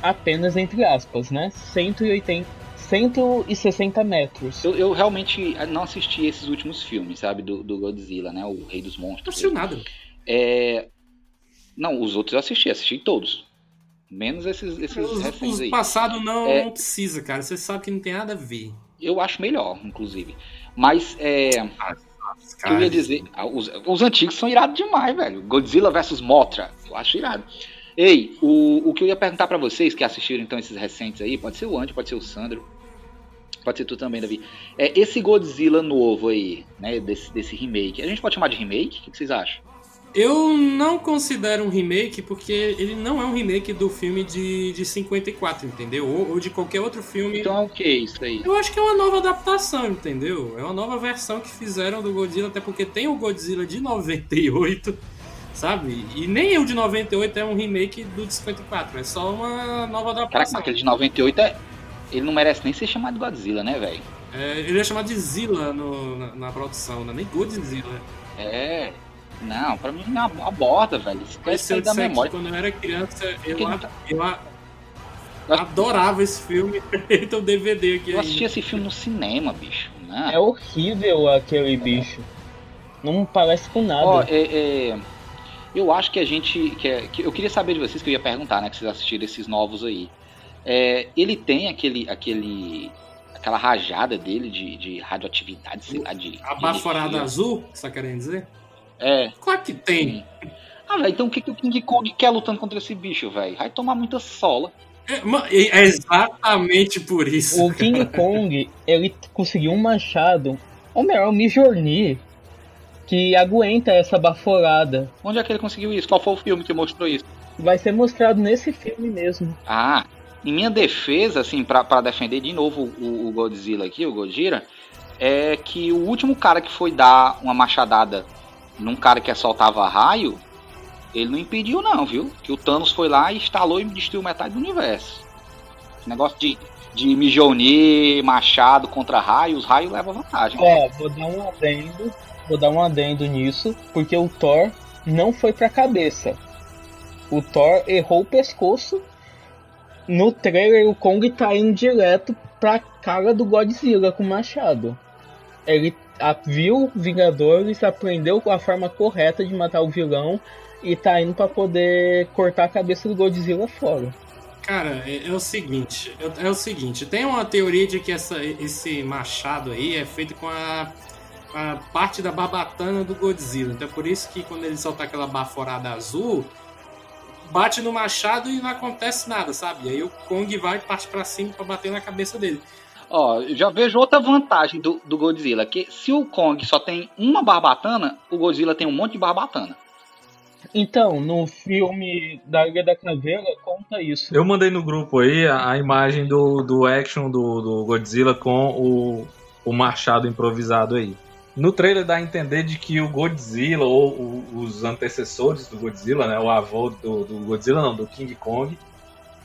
Speaker 4: apenas entre aspas, né? 180, 160 metros.
Speaker 2: Eu, eu realmente não assisti esses últimos filmes, sabe? Do, do Godzilla, né? O Rei dos
Speaker 1: Não
Speaker 2: Monstros.
Speaker 1: assistiu nada.
Speaker 2: É... Não, os outros eu assisti, assisti todos. Menos esses, esses
Speaker 1: Os,
Speaker 2: recentes
Speaker 1: os
Speaker 2: aí.
Speaker 1: passados não,
Speaker 2: É.
Speaker 1: não precisa, cara. Você sabe que não tem nada a ver.
Speaker 2: Eu acho melhor, inclusive. Mas, é...
Speaker 1: Os
Speaker 2: O que eu ia dizer, ah, os, os antigos são irados demais, velho. Godzilla vs Mothra, eu acho irado. Ei, o, o que eu ia perguntar pra vocês que assistiram então esses recentes aí, pode ser o Andy, pode ser o Sandro, pode ser tu também, Davi. É, esse Godzilla novo aí, né, desse, desse remake, a gente pode chamar de remake? O que vocês acham?
Speaker 1: Eu não considero um remake porque ele não é um remake do filme de, de 54, entendeu? Ou, ou de qualquer outro filme.
Speaker 2: Então é o que isso aí?
Speaker 1: Eu acho que é uma nova adaptação, entendeu? É uma nova versão que fizeram do Godzilla, até porque tem o Godzilla de 98, sabe? E nem o de 98 é um remake do de 54, é só uma nova
Speaker 2: Caraca,
Speaker 1: adaptação.
Speaker 2: mas aquele de 98 é... Ele não merece nem ser chamado de Godzilla, né, velho?
Speaker 1: É, ele é chamado de Zilla no- na, na produção, não é nem Godzilla.
Speaker 2: É... Não, pra mim não aborda, velho.
Speaker 1: Mas
Speaker 2: Esquece
Speaker 1: se eu
Speaker 2: aí da
Speaker 1: disser que
Speaker 2: memória.
Speaker 1: quando eu era criança, eu, a- eu a- adorava esse filme, então DVD aqui
Speaker 2: Eu assisti esse filme no cinema, bicho. Não.
Speaker 4: É horrível aquele bicho. Não parece com nada.
Speaker 2: Ó, é, é, eu acho que a gente. Que, é- que eu queria saber de vocês, que eu ia perguntar, né? Que vocês assistiram esses novos aí. É, ele tem aquele. aquele aquela rajada dele de, de radioatividade, sei lá, de.
Speaker 1: A baforada azul, que você tá querendo dizer?
Speaker 2: É.
Speaker 1: Claro que tem.
Speaker 2: Ah, velho, então o que, que o King Kong quer lutando contra esse bicho, velho? Vai tomar muita sola.
Speaker 1: É, é exatamente por isso.
Speaker 4: O King Kong, ele conseguiu um machado, ou melhor, um Mijorni, que aguenta essa baforada.
Speaker 2: Onde é que ele conseguiu isso? Qual foi o filme que mostrou isso?
Speaker 4: Vai ser mostrado nesse filme mesmo.
Speaker 2: Ah, em minha defesa, assim, pra defender de novo o, o Godzilla aqui, o Gojira, é que o último cara que foi dar uma machadada num cara que soltava raio, ele não impediu não, viu? Que o Thanos foi lá e instalou e destruiu metade do universo. Esse negócio de, de Mjolnir, machado contra raio, os raios levam vantagem.
Speaker 4: Ó, vou dar um adendo, vou dar um adendo nisso, porque o Thor não foi pra cabeça. O Thor errou o pescoço. No trailer, o Kong tá indo direto pra cara do Godzilla com o machado. Ele viu Vingadores, aprendeu a forma correta de matar o vilão e tá indo pra poder cortar a cabeça do Godzilla fora.
Speaker 1: Cara, é, é o seguinte, é, é o seguinte, tem uma teoria de que essa, esse machado aí é feito com a, a parte da barbatana do Godzilla. Então é por isso que quando ele solta aquela baforada azul, bate no machado e não acontece nada, sabe? E aí o Kong vai parte pra cima pra bater na cabeça dele.
Speaker 2: Ó, eu já vejo outra vantagem do, do Godzilla, que se o Kong só tem uma barbatana, o Godzilla tem um monte de barbatana.
Speaker 4: Então, no filme da Ilha da Caveira, conta isso.
Speaker 3: Eu mandei no grupo aí a, a imagem do, do action do, do Godzilla com o, o machado improvisado aí. No trailer dá a entender de que o Godzilla, ou o- os antecessores do Godzilla, né, o avô do, do Godzilla, não, do King Kong,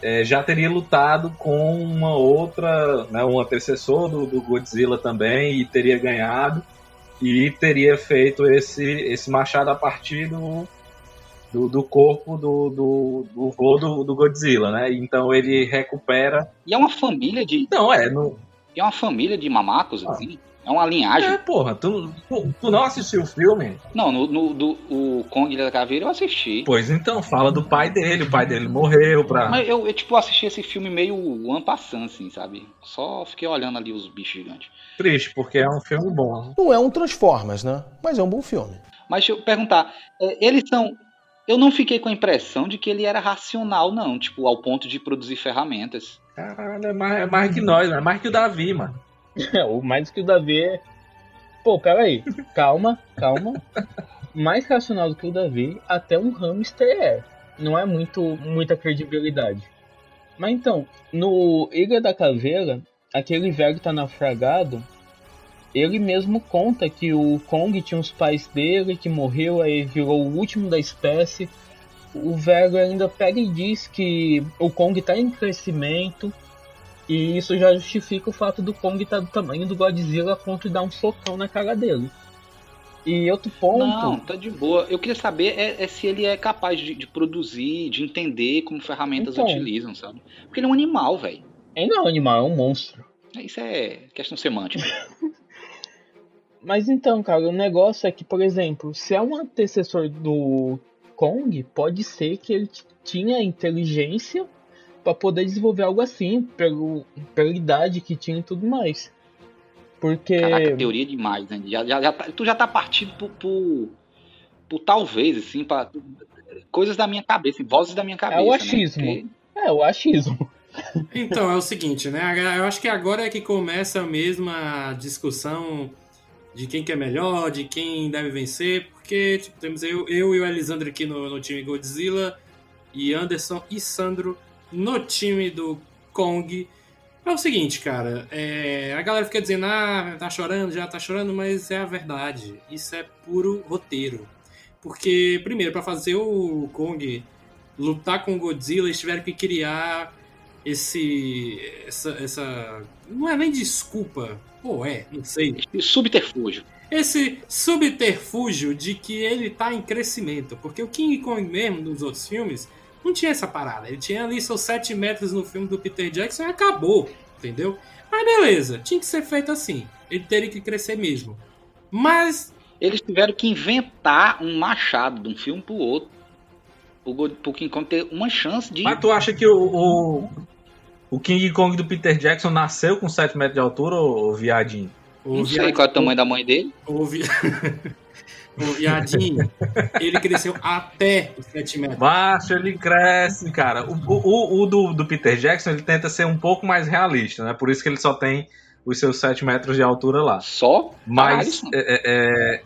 Speaker 3: é, já teria lutado com uma outra, né, um antecessor do, do Godzilla também, e teria ganhado, e teria feito esse, esse machado a partir do, do, do corpo do, do, do vô do, do Godzilla, né? Então ele recupera.
Speaker 2: E é uma família de.
Speaker 3: Não, é, no,
Speaker 2: É uma família de mamacos,
Speaker 3: Ah.
Speaker 2: assim. É uma linhagem.
Speaker 3: é porra, tu, tu, tu não assistiu o filme?
Speaker 2: Não, no, no- do, o Kong da Caveira eu assisti.
Speaker 3: Pois então, fala do pai dele. O pai dele morreu pra.
Speaker 2: Mas eu, eu, tipo, assisti esse filme meio one passant, assim, sabe? Só fiquei olhando ali os bichos gigantes.
Speaker 3: Triste, porque é um filme bom.
Speaker 7: Não é um Transformers, né? Mas é um bom filme.
Speaker 2: Mas deixa eu perguntar, é, eles são. Eu não fiquei com a impressão de que ele era racional, não, tipo, ao ponto de produzir ferramentas.
Speaker 3: Caralho, é mais, é mais que nós, é mais que o Davi, mano.
Speaker 4: É, o mais que o Davi é. Pô, peraí. Calma, calma. Mais racional do que o Davi, até um hamster é. Não é muito muita credibilidade. Mas então, no Ilha da Caveira, aquele velho tá naufragado, ele mesmo conta que o Kong tinha os pais dele, que morreu, aí virou o último da espécie. O velho ainda pega e diz que o Kong tá em crescimento, e isso já justifica o fato do Kong estar do tamanho do Godzilla a ponto de dar um socão na cara dele. E outro ponto.
Speaker 2: Não, tá de boa. Eu queria saber é, é se ele é capaz de, de produzir, de entender como ferramentas
Speaker 4: Então.
Speaker 2: utilizam, sabe? Porque ele é um animal, velho.
Speaker 4: Ele não é um animal, é um monstro.
Speaker 2: Isso é questão semântica.
Speaker 4: Mas então, cara, o negócio é que, por exemplo, se é um antecessor do Kong, pode ser que ele tinha inteligência para poder desenvolver algo assim, pelo, pela idade que tinha e tudo mais. Porque.
Speaker 2: Caraca, teoria demais, né? Já, já, já tá- tu já tá partindo por, por, por talvez, assim, pra, coisas da minha cabeça, vozes da minha cabeça.
Speaker 4: É o
Speaker 2: né?
Speaker 4: achismo.
Speaker 2: Porque-
Speaker 4: É, o achismo.
Speaker 1: Então, é o seguinte, né? Eu acho que agora é que começa mesmo a discussão de quem que é melhor, de quem deve vencer, porque tipo, temos eu, eu e o Elisandro aqui no, no time Godzilla e Anderson e Sandro no time do Kong. É o seguinte, cara, é, a galera fica dizendo, ah, tá chorando, já tá chorando, mas é a verdade. Isso é puro roteiro. Porque, primeiro, para fazer o Kong lutar com o Godzilla, eles tiveram que criar esse. Essa, essa. Não é nem desculpa. Pô, é, não sei.
Speaker 2: Subterfúgio.
Speaker 1: Esse subterfúgio de que ele tá em crescimento. Porque o King Kong mesmo, dos outros filmes, não tinha essa parada. Ele tinha ali seus 7 metros no filme do Peter Jackson e acabou. Entendeu? Mas beleza, tinha que ser feito assim. Ele teria que crescer mesmo. Mas
Speaker 2: Eles tiveram que inventar um machado de um filme pro outro. Pro, pro King Kong ter uma chance de.
Speaker 3: Mas tu acha que o, o, o King Kong do Peter Jackson nasceu com 7 metros de altura, ou viadinho?
Speaker 1: o
Speaker 2: Não sei
Speaker 1: viadinho-
Speaker 2: qual é o tamanho da mãe dele.
Speaker 1: o vi- o viadinho, ele cresceu até os 7 metros.
Speaker 3: Baixo, ele cresce, cara. O, o, o- o do, do Peter Jackson, ele tenta ser um pouco mais realista, né? Por isso que ele só tem os seus 7 metros de altura lá.
Speaker 2: Só?
Speaker 3: Mas, é, é, é,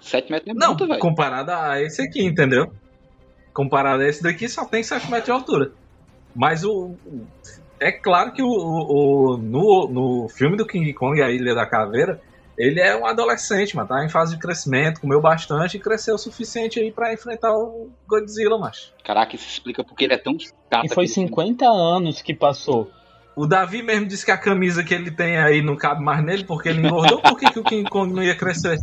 Speaker 2: 7 metros é
Speaker 3: não,
Speaker 2: muito, velho.
Speaker 3: comparado a esse aqui, entendeu? Comparado a esse daqui, só tem 7 metros de altura. Mas o. o- É claro que o, o- o- no, no filme do King Kong, A Ilha da Caveira, ele é um adolescente, mano. Tá em fase de crescimento, comeu bastante e cresceu o suficiente aí pra enfrentar o Godzilla, macho.
Speaker 2: Caraca, isso explica porque ele é tão chato.
Speaker 4: E foi
Speaker 2: aquele filme.
Speaker 4: 50 anos que passou.
Speaker 3: O Davi mesmo disse que a camisa que ele tem aí não cabe mais nele porque ele engordou. Por que, que o King Kong não ia crescer?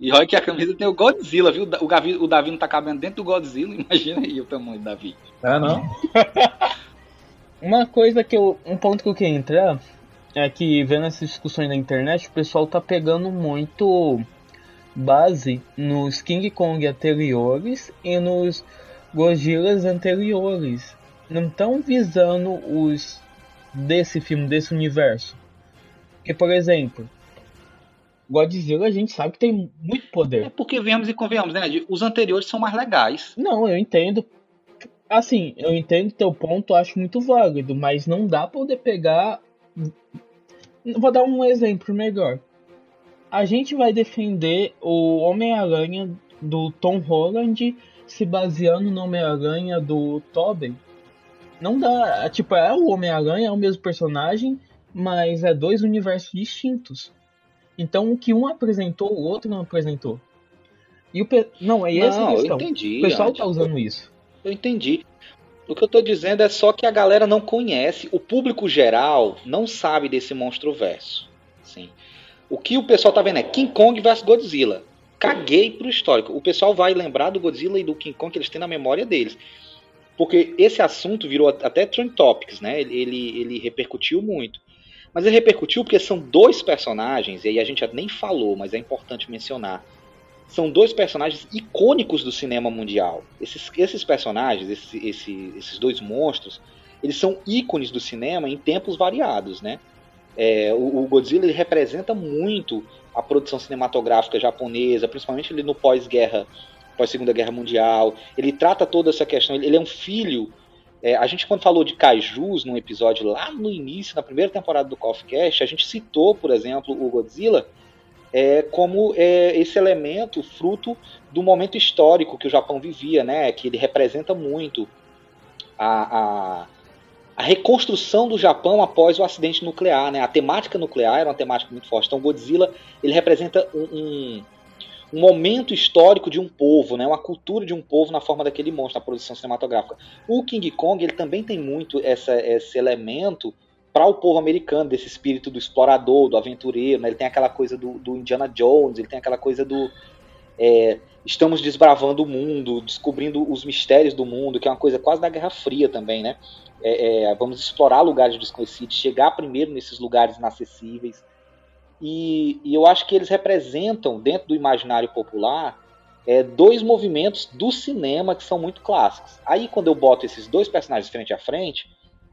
Speaker 2: E olha que a camisa tem o Godzilla, viu? O Davi, o Davi não tá cabendo dentro do Godzilla, imagina aí o tamanho do Davi.
Speaker 3: É, não?
Speaker 4: Uma coisa que eu. Um ponto que eu queria entrar é que vendo essas discussões na internet, o pessoal tá pegando muito base nos King Kong anteriores e nos Godzillas anteriores. Não estão visando os desse filme, desse universo. Porque, por exemplo, Godzilla a gente sabe que tem muito
Speaker 2: É
Speaker 4: poder.
Speaker 2: porque venhamos e convenhamos, né? Os anteriores são mais legais.
Speaker 4: Não, eu entendo. Assim, eu entendo teu ponto, acho muito válido, mas não dá pra poder pegar. Vou dar um exemplo melhor. A gente vai defender o Homem-Aranha do Tom Holland se baseando no Homem-Aranha do Tobey. Não dá. Tipo, é o Homem-Aranha, é o mesmo personagem, mas é dois universos distintos. Então o que um apresentou, o outro não apresentou. E o pe... Não, é essa a
Speaker 2: Não, eu
Speaker 4: questão.
Speaker 2: entendi.
Speaker 4: O pessoal tá usando isso.
Speaker 2: Eu entendi. O que eu tô dizendo é só que a galera não conhece, o público geral não sabe desse monstro verso. Sim. O que o pessoal tá vendo é King Kong vs Godzilla. Caguei pro histórico. O pessoal vai lembrar do Godzilla e do King Kong que eles têm na memória deles. Porque esse assunto virou até Trend Topics, né? Ele, ele, ele repercutiu muito. Mas ele repercutiu porque são dois personagens, e aí a gente nem falou, mas é importante mencionar são dois personagens icônicos do cinema mundial. Esses, esses personagens, esse, esse, esses dois monstros, eles são ícones do cinema em tempos variados, né? É, o, o, Godzilla representa muito a produção cinematográfica japonesa, principalmente ele no pós-guerra, pós-segunda guerra mundial. Ele trata toda essa questão. Ele, ele é um filho. É, a gente quando falou de kaijus num episódio lá no início, na primeira temporada do Coffee Cast, a gente citou, por exemplo, o Godzilla é, como é, esse elemento fruto do momento histórico que o Japão vivia, né? Que ele representa muito a, a, a reconstrução do Japão após o acidente nuclear, né? A temática nuclear era uma temática muito forte. Então, Godzilla ele representa um, um, um momento histórico de um povo, né? Uma cultura de um povo na forma daquele monstro, na produção cinematográfica. O King Kong ele também tem muito essa, esse elemento para o povo americano, desse espírito do explorador, do aventureiro, né? ele tem aquela coisa do, do, Indiana Jones, ele tem aquela coisa do é, estamos desbravando o mundo, descobrindo os mistérios do mundo, que é uma coisa quase da Guerra Fria também, né? É, é, vamos explorar lugares desconhecidos, chegar primeiro nesses lugares inacessíveis. E, e, eu acho que eles representam, dentro do imaginário popular, é, dois movimentos do cinema que são muito clássicos. Aí, quando eu boto esses dois personagens frente a frente,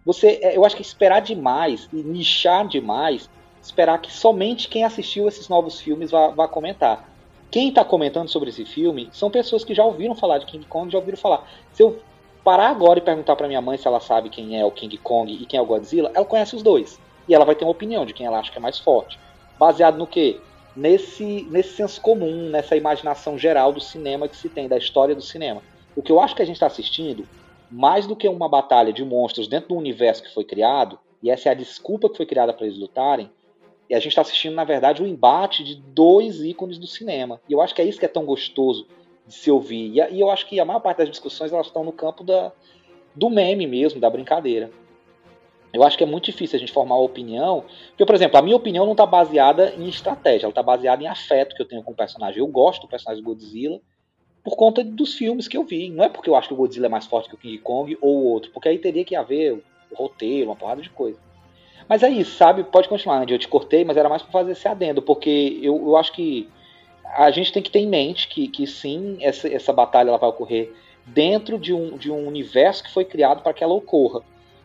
Speaker 2: você, eu acho que esperar demais e nichar demais, esperar que somente quem assistiu esses novos filmes vá, vá comentar. Quem está comentando sobre esse filme são pessoas que já ouviram falar de King Kong, já ouviram falar. Se eu parar agora e perguntar para minha mãe se ela sabe quem é o King Kong e quem é o Godzilla, ela conhece os dois. E ela vai ter uma opinião de quem ela acha que é mais forte. Baseado no quê? Nesse, nesse senso comum, nessa imaginação geral do cinema que se tem, da história do cinema. O que eu acho que a gente está assistindo mais do que uma batalha de monstros dentro do universo que foi criado, e essa é a desculpa que foi criada para eles lutarem, e a gente está assistindo, na verdade, um embate de dois ícones do cinema. E eu acho que é isso que é tão gostoso de se ouvir. E, eu acho que a maior parte das discussões elas estão no campo da, do meme mesmo, da brincadeira. Eu acho que é muito difícil a gente formar uma opinião. Porque, por exemplo, a minha opinião não está baseada em estratégia, ela está baseada em afeto que eu tenho com o personagem. Eu gosto do personagem Godzilla, por conta dos filmes que eu vi. Não é porque eu acho que o Godzilla é mais forte que o King Kong ou outro, porque aí teria que haver roteiro, uma porrada de coisa. Mas é isso, sabe? Pode continuar, Andy. Eu te cortei, mas era mais para fazer esse adendo, porque eu, eu acho que a gente tem que ter em mente que, que sim, essa, essa batalha ela vai ocorrer dentro de um, de um universo que foi criado para que ela ocorra.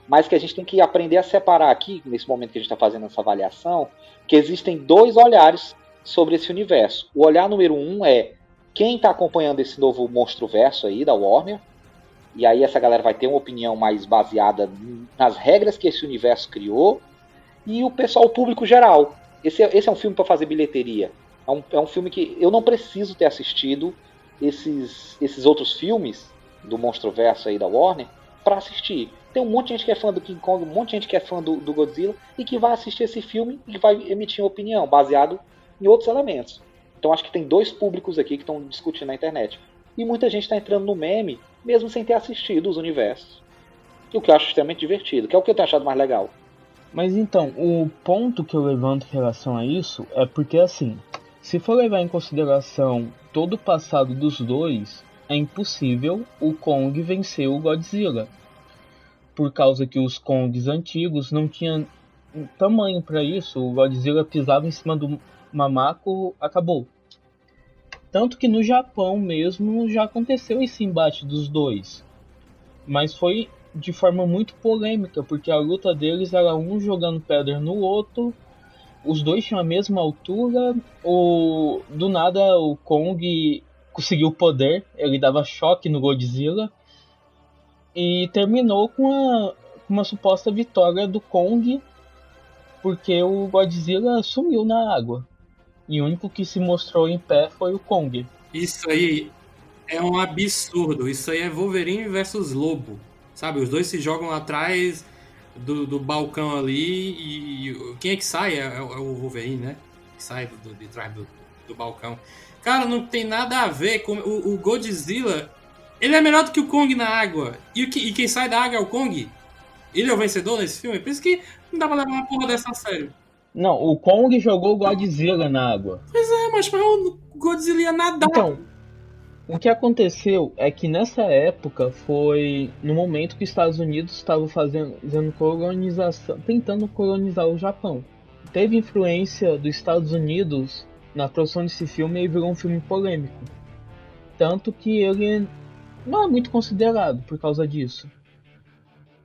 Speaker 2: Mas que a gente tem que aprender a separar aqui, nesse momento que a gente está fazendo essa avaliação, que existem dois olhares sobre esse universo. O olhar número um é quem está acompanhando esse novo monstro verso aí da Warner, e aí essa galera vai ter uma opinião mais baseada nas regras que esse universo criou, e o pessoal, o público geral. Esse é, esse é um filme para fazer bilheteria. É um, é um filme que eu não preciso ter assistido esses, esses outros filmes do monstro verso aí da Warner para assistir. Tem um monte de gente que é fã do King Kong, um monte de gente que é fã do, do Godzilla e que vai assistir esse filme e vai emitir uma opinião baseado em outros elementos. Então acho que tem dois públicos aqui que estão discutindo na internet. E muita gente está entrando no meme, mesmo sem ter assistido os universos. O que eu acho extremamente divertido, que é o que eu tenho achado mais legal.
Speaker 4: Mas então, o ponto que eu levanto em relação a isso é porque assim, se for levar em consideração todo o passado dos dois, é impossível o Kong vencer o Godzilla. Por causa que os Kongs antigos não tinham tamanho para isso, o Godzilla pisava em cima do mamaco, acabou. Tanto que no Japão mesmo já aconteceu esse embate dos dois. Mas foi de forma muito polêmica, porque a luta deles era um jogando pedra no outro, os dois tinham a mesma altura, o, do nada o Kong conseguiu o poder, ele dava choque no Godzilla e terminou com uma suposta vitória do Kong porque o Godzilla sumiu na água. E o único que se mostrou em pé foi o Kong.
Speaker 1: Isso aí é um absurdo. Isso aí é Wolverine versus Lobo. Sabe? Os dois se jogam atrás do, do balcão ali e quem é que sai é, é o Wolverine, né? que sai do, de trás do, do balcão. Cara, não tem nada a ver com o, o Godzilla. Ele é melhor do que o Kong na água. E, o que, e quem sai da água é o Kong. Ele é o vencedor nesse filme. Por isso que não dá pra levar uma porra dessa a sério.
Speaker 4: Não, o Kong jogou o Godzilla na água.
Speaker 1: Pois é, mas, o Godzilla ia nadar.
Speaker 4: Então, o que aconteceu é que nessa época foi no momento que os Estados Unidos estavam fazendo, fazendo colonização, tentando colonizar o Japão. Teve influência dos Estados Unidos na produção desse filme e virou um filme polêmico. Tanto que ele não é muito considerado por causa disso.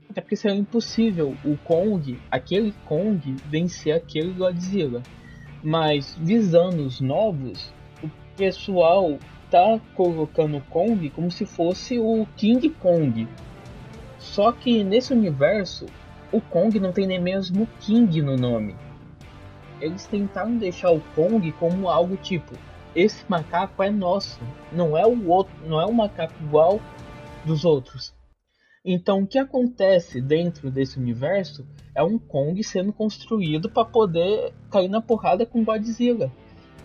Speaker 4: Até porque seria impossível o Kong, aquele Kong, vencer aquele Godzilla. Mas visando os novos, o pessoal tá colocando o Kong como se fosse o King Kong. Só que nesse universo, o Kong não tem nem mesmo King no nome. Eles tentaram deixar o Kong como algo tipo: esse macaco é nosso, não é o outro, não é o macaco igual dos outros. Então, o que acontece dentro desse universo é um Kong sendo construído para poder cair na porrada com Godzilla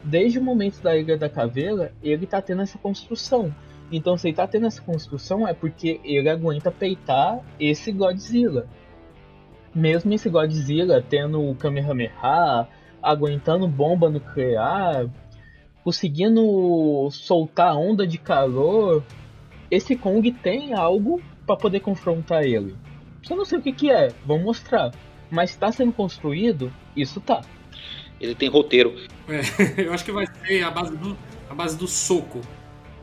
Speaker 4: desde o momento da Ilha da Caveira, ele tá tendo essa construção. Então, se ele tá tendo essa construção, é porque ele aguenta peitar esse Godzilla. Mesmo esse Godzilla tendo o Kamehameha, aguentando bomba nuclear, conseguindo soltar onda de calor, esse Kong tem algo para poder confrontar ele. Só não sei o que, que é, vamos mostrar. Mas está sendo construído, isso tá
Speaker 2: ele tem roteiro.
Speaker 1: É, eu acho que vai ser a base do, a base do soco.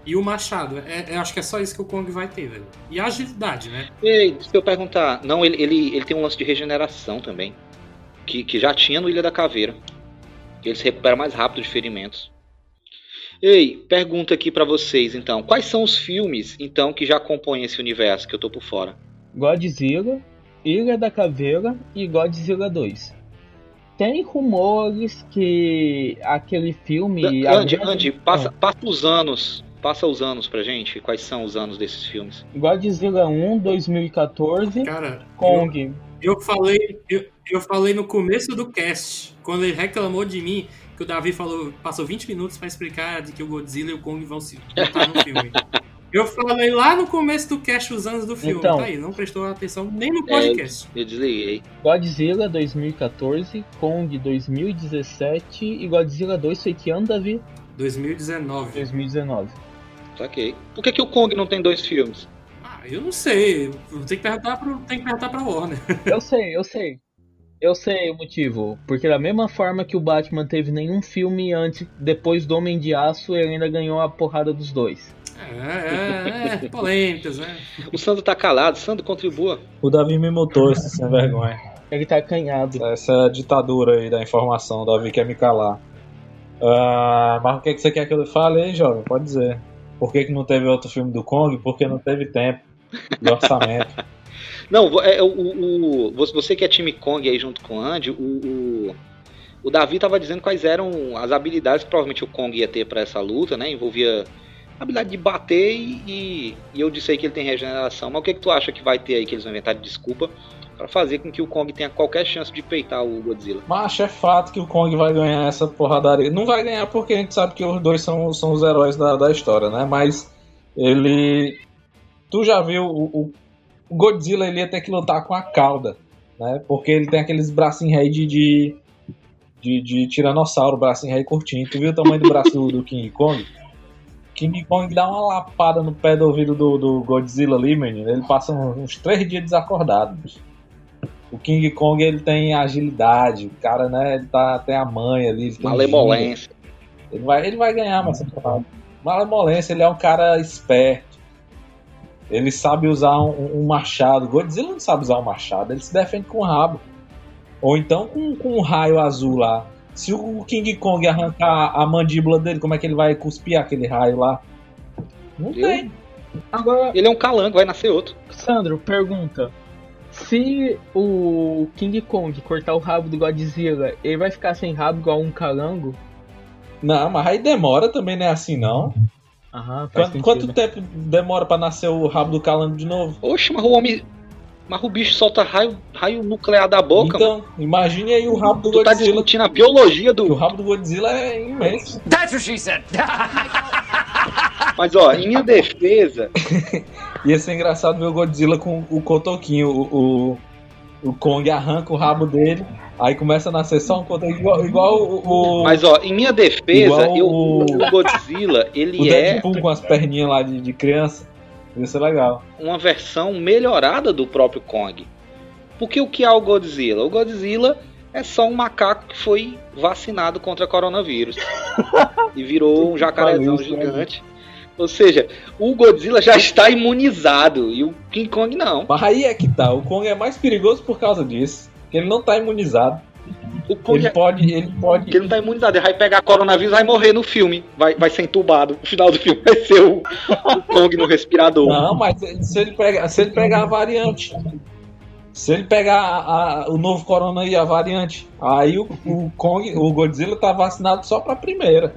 Speaker 1: E o machado. É, eu acho que é só isso que o Kong vai ter, velho. E a agilidade, né?
Speaker 2: Ei, se eu perguntar. Não, ele, ele, ele tem um lance de regeneração também. Que, que já tinha no Ilha da Caveira. Ele se recupera mais rápido de ferimentos. Ei, pergunta aqui para vocês então. Quais são os filmes, então, que já compõem esse universo que eu tô por fora?
Speaker 4: Godzilla, Ilha da Caveira e Godzilla 2 tem rumores que aquele filme.
Speaker 2: Andy, Andy passa, passa os anos. Passa os anos pra gente. Quais são os anos desses filmes?
Speaker 4: Godzilla 1, 2014.
Speaker 1: Cara,
Speaker 4: Kong.
Speaker 1: Eu, eu falei, eu, eu falei no começo do cast, quando ele reclamou de mim, que o Davi falou, passou 20 minutos para explicar de que o Godzilla e o Kong vão se botar no filme. Eu falei lá no começo do cast os anos do filme, então, tá aí, não prestou atenção nem no podcast.
Speaker 2: É, eu desliguei.
Speaker 4: Godzilla 2014, Kong 2017 e Godzilla 2 foi que ano, Davi?
Speaker 1: 2019.
Speaker 4: 2019.
Speaker 2: Ok. Por que, que o Kong não tem dois filmes?
Speaker 1: Ah, eu não sei. Tem que perguntar pro, tem que perguntar pra Warner.
Speaker 4: Eu sei, eu sei. Eu sei o motivo. Porque da mesma forma que o Batman teve nenhum filme antes, depois do Homem de Aço, ele ainda ganhou a porrada dos dois.
Speaker 1: É, é, é polêmicas, né?
Speaker 2: O Sandro tá calado, Sandro contribua.
Speaker 3: O Davi me mutou, esse sem vergonha.
Speaker 4: Ele tá acanhado.
Speaker 3: Essa é a ditadura aí da informação, o Davi quer me calar. Uh, mas o que, que você quer que eu fale aí, jovem? Pode dizer. Por que, que não teve outro filme do Kong? Porque não teve tempo de orçamento.
Speaker 2: Não, é, o, o, você que é time Kong aí junto com o Andy, o, o, o Davi tava dizendo quais eram as habilidades que provavelmente o Kong ia ter para essa luta, né? Envolvia habilidade de bater e, e, eu disse aí que ele tem regeneração. Mas o que, que tu acha que vai ter aí que eles vão inventar de desculpa para fazer com que o Kong tenha qualquer chance de peitar o Godzilla?
Speaker 3: Mas é fato que o Kong vai ganhar essa porradaria. Não vai ganhar porque a gente sabe que os dois são, são os heróis da, da história, né? Mas ele. Tu já viu o, o Godzilla ele ia ter que lutar com a cauda, né? Porque ele tem aqueles bracinhos aí de, de, de, de tiranossauro, bracinho aí curtinho. Tu viu o tamanho do braço do King Kong? King Kong dá uma lapada no pé do ouvido do, do Godzilla ali, menino. Ele passa uns três dias desacordado. O King Kong ele tem agilidade, o cara, né, ele tá, tem a manha ali. Ele
Speaker 2: Malemolência.
Speaker 3: Ele vai, ele vai ganhar, mas Malemolência, ele é um cara esperto. Ele sabe usar um, um, machado. Godzilla não sabe usar um machado, ele se defende com o rabo. Ou então com, com um raio azul lá. Se o King Kong arrancar a mandíbula dele, como é que ele vai cuspir aquele raio lá? Não Eu? tem.
Speaker 2: Agora, ele é um calango, vai nascer outro.
Speaker 4: Sandro, pergunta. Se o King Kong cortar o rabo do Godzilla, ele vai ficar sem rabo igual um calango?
Speaker 3: Não, mas aí demora também, não é assim não.
Speaker 4: Aham,
Speaker 3: quanto, quanto tempo demora para nascer o rabo do calango de novo?
Speaker 2: Oxe, mas o homem. Mas o bicho solta raio, raio nuclear da boca. mano.
Speaker 3: Então, imagine aí o rabo do
Speaker 2: Tu tá
Speaker 3: Godzilla.
Speaker 2: discutindo a biologia
Speaker 3: O
Speaker 2: do.
Speaker 3: rabo do Godzilla é imenso.
Speaker 6: That's what she said.
Speaker 2: Mas ó, em minha defesa,
Speaker 3: Ia ser engraçado ver o Godzilla com o cotoquinho. O, o, o Kong arranca o rabo dele, aí começa a nascer só um igual, igual o, o,
Speaker 2: mas ó, em minha defesa, eu,
Speaker 3: o-
Speaker 2: o Godzilla,
Speaker 3: o
Speaker 2: ele é
Speaker 3: Deadpool com as perninhas lá de, de criança. Ia ser legal.
Speaker 2: uma versão melhorada do próprio Kong. Porque o que é o Godzilla? O Godzilla é só um macaco que foi vacinado contra coronavírus e virou um jacarezão
Speaker 3: isso, né?
Speaker 2: gigante. Ou seja, o Godzilla já está imunizado e o King Kong não.
Speaker 3: Mas aí é que tá, o Kong é mais perigoso por causa disso. Que ele não tá imunizado.
Speaker 2: O Kong
Speaker 3: Ele
Speaker 2: é-
Speaker 3: pode. Ele pode.
Speaker 2: Porque ele não tá imunizado, ele vai pegar coronavírus e vai morrer no filme. Vai, vai ser entubado. No final do filme vai ser o, o Kong no respirador.
Speaker 3: Não, mas se ele pegar, se ele pegar a variante. Se ele pegar a- a- o novo corona e a variante, aí o, o Kong, o Godzilla tá vacinado só pra primeira.